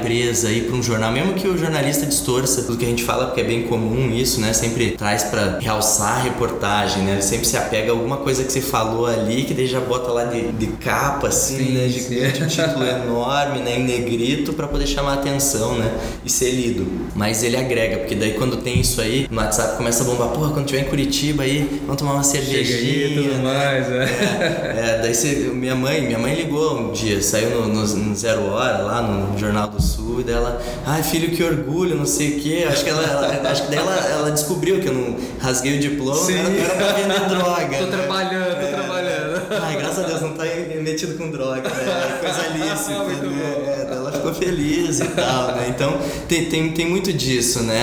empresa, ir para um jornal, mesmo que o jornalista distorça tudo que a gente fala, porque é bem comum isso, né? Sempre traz para realçar a reportagem, né? Ele sempre se apega a alguma coisa que você falou ali, que daí já bota lá de, de capa, assim, sim, né? De, um título enorme, né, em negrito para poder chamar a atenção, né, e ser lido. Mas ele agrega, porque daí quando tem isso aí, no WhatsApp começa a bombar, porra, quando tiver em Curitiba aí, vamos tomar uma cervejinha. Chega aí, tudo né? mais, é. é. é daí você, minha mãe, minha mãe ligou um dia, saiu no, no, no, Zero Hora, lá no Jornal do Sul, e dela, ai filho, que orgulho, não sei o quê. Acho que ela, ela acho que daí ela, ela descobriu que eu não rasguei o diploma, Sim. era, era pra vender droga. tô né? trabalhando, tô é. trabalhando. Ai, graças a Deus, não tá metido com droga, né? Coisa lícita, né? É, ela ficou feliz e tal, né? Então tem, tem, tem muito disso, né?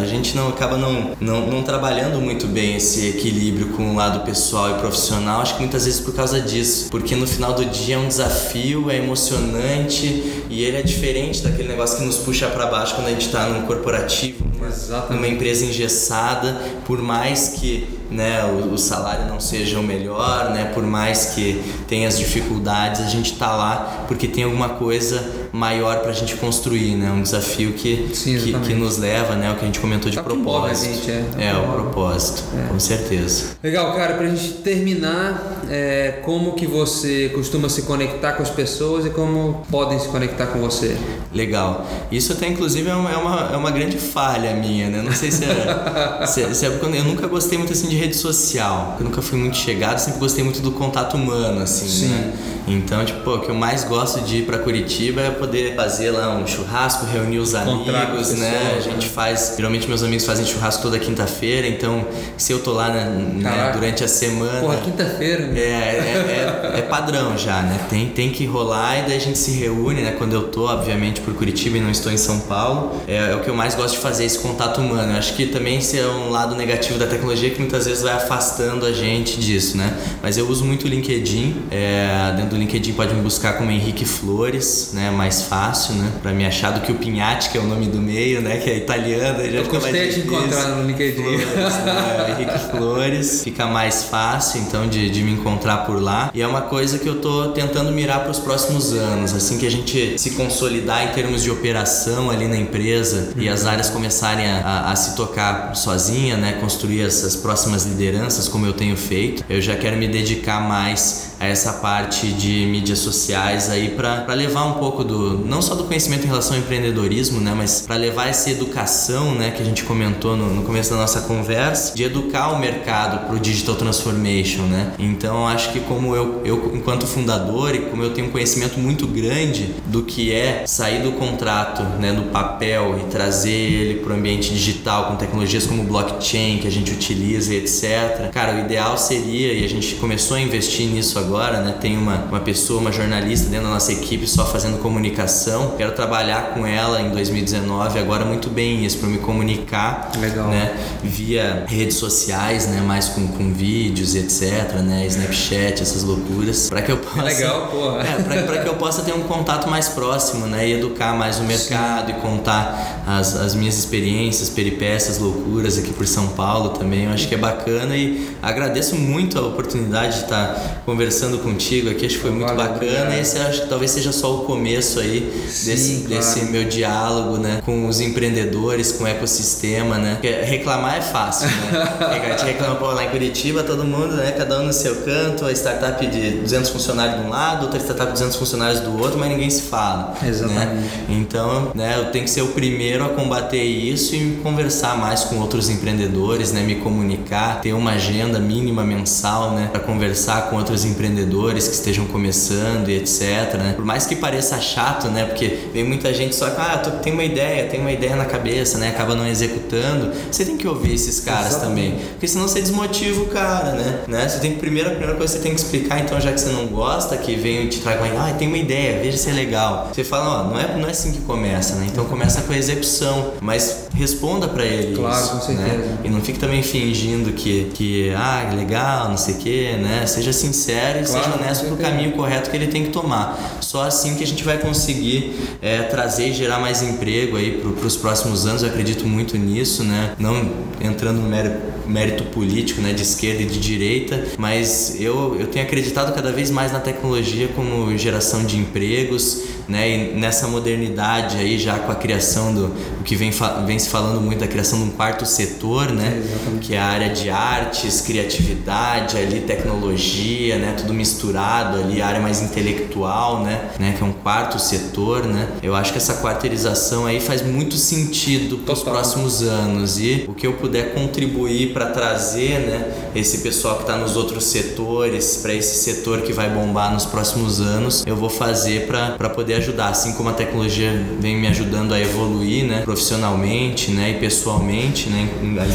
A gente não acaba não, não, não trabalhando muito bem esse equilíbrio com o lado pessoal e profissional, acho que muitas vezes por causa disso, porque no final do dia é um desafio, é emocionante e ele é diferente daquele negócio que nos puxa para baixo quando a gente está num corporativo, numa, numa empresa engessada, por mais que né, o, o, salário não seja o melhor, né, por mais que tenha as dificuldades, a gente está lá porque tem alguma coisa maior para a gente construir, né, um desafio que, Sim, que, que, nos leva, né, o que a gente comentou de tá propósito. Gente, é, é, é o propósito, é. com certeza. Legal, cara, para a gente terminar, é, como que você costuma se conectar com as pessoas e como podem se conectar com você? Legal. Isso até inclusive é uma, é uma, é uma grande falha minha, né, não sei se é, se, se é porque eu nunca gostei muito assim de rede social. Eu nunca fui muito chegado, sempre gostei muito do contato humano, assim, Sim. né? Então, tipo, o que eu mais gosto de ir para Curitiba é poder fazer lá um churrasco, reunir os amigos, né? A gente faz, geralmente meus amigos fazem churrasco toda quinta-feira, então se eu tô lá né, né durante a semana. Porra, quinta-feira. É, é, é, é, padrão já, né? Tem, tem que rolar e daí a gente se reúne, né? Quando eu tô, obviamente, por Curitiba e não estou em São Paulo. É, é o que eu mais gosto de fazer, esse contato humano. Eu acho que também esse é um lado negativo da tecnologia que muitas vezes vai afastando a gente disso, né? Mas eu uso muito o LinkedIn. É, dentro do LinkedIn pode me buscar como Henrique Flores, né? Mais fácil, né? Pra me achar do que o Pinhatti, que é o nome do meio, né? Que é italiano. Já eu gostei de encontrar no LinkedIn. Flores, né? Henrique Flores. Fica mais fácil, então, de, de me encontrar por lá. E é uma coisa que eu tô tentando mirar para os próximos anos. Assim que a gente se consolidar em termos de operação ali na empresa uhum. e as áreas começarem a, a, a se tocar sozinha, né? Construir essas próximas lideranças, como eu tenho feito, eu já quero me dedicar mais a essa parte de mídias sociais aí para levar um pouco do não só do conhecimento em relação ao empreendedorismo, né, mas para levar essa educação, né, que a gente comentou no, no começo da nossa conversa, de educar o mercado para o digital transformation, né? Então acho que como eu, eu enquanto fundador e como eu tenho um conhecimento muito grande do que é sair do contrato, né, do papel e trazer ele para o ambiente digital com tecnologias como blockchain que a gente utiliza, etc. Cara, o ideal seria e a gente começou a investir nisso agora agora, né? Tem uma, uma pessoa, uma jornalista dentro da nossa equipe só fazendo comunicação. Quero trabalhar com ela em 2019 agora muito bem isso, para me comunicar, Legal. né? Via redes sociais, né? Mais com, com vídeos, etc, né? Snapchat, essas loucuras, para que eu possa... Legal, porra. É, para que eu possa ter um contato mais próximo, né? E educar mais o mercado Sim. e contar as, as minhas experiências, peripécias, loucuras aqui por São Paulo também. Eu acho que é bacana e agradeço muito a oportunidade de estar conversando conversando contigo aqui, acho que foi muito Valeu, bacana. Obrigado. Esse acho que talvez seja só o começo aí Sim, desse, claro. desse meu diálogo, né? Com os empreendedores, com o ecossistema, né? Porque reclamar é fácil, né? a gente reclama, pô, lá em Curitiba, todo mundo, né? Cada um no seu canto, a startup de 200 funcionários de um lado, outra startup de 200 funcionários do outro, mas ninguém se fala. Né? Exatamente. Né? Então, né? Eu tenho que ser o primeiro a combater isso e conversar mais com outros empreendedores, né? Me comunicar, ter uma agenda mínima mensal, né? Para conversar com outros empreendedores empreendedores que estejam começando e etc, né? Por mais que pareça chato, né? Porque vem muita gente só que, ah, tu tem uma ideia, tem uma ideia na cabeça, né? Acaba não executando. Você tem que ouvir esses caras Exatamente. também. Porque senão você desmotiva o cara, né? né? Você tem que, primeiro, a primeira coisa que você tem que explicar, então, já que você não gosta, que vem e te traga uma ah, tem uma ideia, veja se é legal. Você fala, ó, não é, não é assim que começa, né? Então começa com a execução, mas responda para ele claro, isso, com certeza. Né? E não fique também fingindo que, que ah, legal, não sei o quê, né? Seja sincero e claro, seja honesto pro caminho correto que ele tem que tomar. Só assim que a gente vai conseguir é, trazer e gerar mais emprego aí para os próximos anos. Eu acredito muito nisso, né? Não entrando no mérito, mérito político, né? De esquerda e de direita, mas eu, eu tenho acreditado cada vez mais na tecnologia como geração de empregos, né? E nessa modernidade aí já com a criação do o que vem, vem se falando muito da criação de um quarto setor, né? É, que é a área de artes, criatividade, ali tecnologia, né? Tudo misturado ali, a área mais intelectual, né? né? Que é um quarto setor, né? Eu acho que essa quarteirização aí faz muito sentido para os próximos anos e o que eu puder contribuir para trazer, né? Esse pessoal que está nos outros setores, para esse setor que vai bombar nos próximos anos, eu vou fazer para poder ajudar, assim como a tecnologia vem me ajudando a evoluir, né? Profissionalmente, né? E pessoalmente, né?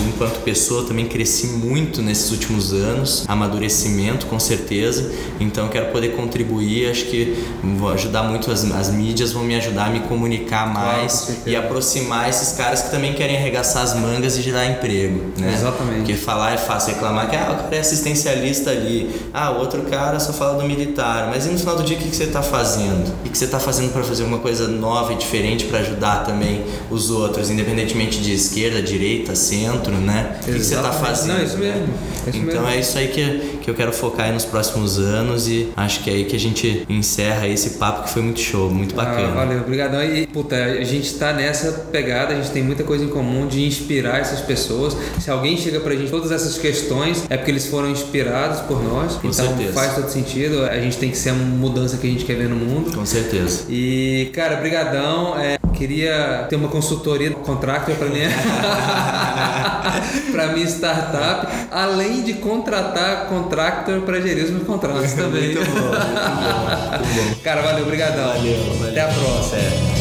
Enquanto pessoa também cresci muito nesses últimos anos, amadurecimento com certeza. Então quero poder contribuir, acho que vou ajudar muito as, as mídias vão me ajudar a me comunicar mais claro, e aproximar esses caras que também querem arregaçar as mangas e gerar emprego, né? Exatamente. Porque falar é fácil reclamar que ah, o cara é assistencialista ali, ah, o outro cara só fala do militar, mas e no final do dia o que, que você está fazendo? O que você está fazendo para fazer uma coisa nova e diferente para ajudar também os outros, independentemente de esquerda, direita, centro, né? O que, que você está fazendo? Não, isso mesmo. Isso então mesmo. é isso aí que, que eu quero focar nos próximos anos e acho que é aí que a gente encerra esse papo que foi muito show, muito ah, bacana. Ah, valeu, obrigadão. E, puta, a gente está nessa pegada, a gente tem muita coisa em comum de inspirar essas pessoas. Se alguém chega pra gente todas essas questões, é porque eles foram inspirados por nós. Com então certeza. faz todo sentido. A gente tem que ser a mudança que a gente quer ver no mundo. Com certeza. E, cara, brigadão. É, queria ter uma consultoria contractor para minha para minha startup, além de contratar contractor para gerir os meus contratos também. muito bom, muito bom, muito bom. Cara, valeu, obrigadão. Valeu, valeu. Até a próxima. É.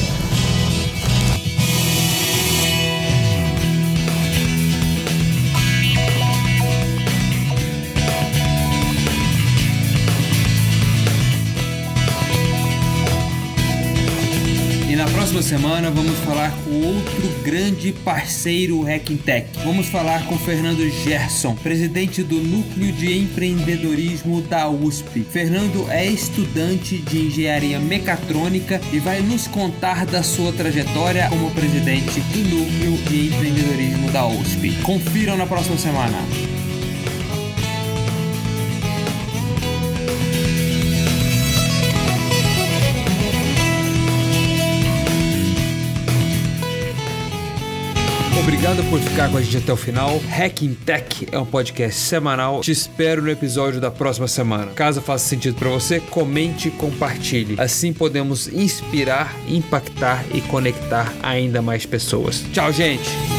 próxima semana vamos falar com outro grande parceiro Hackintech. Vamos falar com Fernando Gerson, presidente do Núcleo de Empreendedorismo da USP. Fernando é estudante de engenharia mecatrônica e vai nos contar da sua trajetória como presidente do Núcleo de Empreendedorismo da USP. Confiram na próxima semana. Obrigado por ficar com a gente até o final. Hacking Tech é um podcast semanal. Te espero no episódio da próxima semana. Caso faça sentido para você, comente e compartilhe. Assim podemos inspirar, impactar e conectar ainda mais pessoas. Tchau, gente!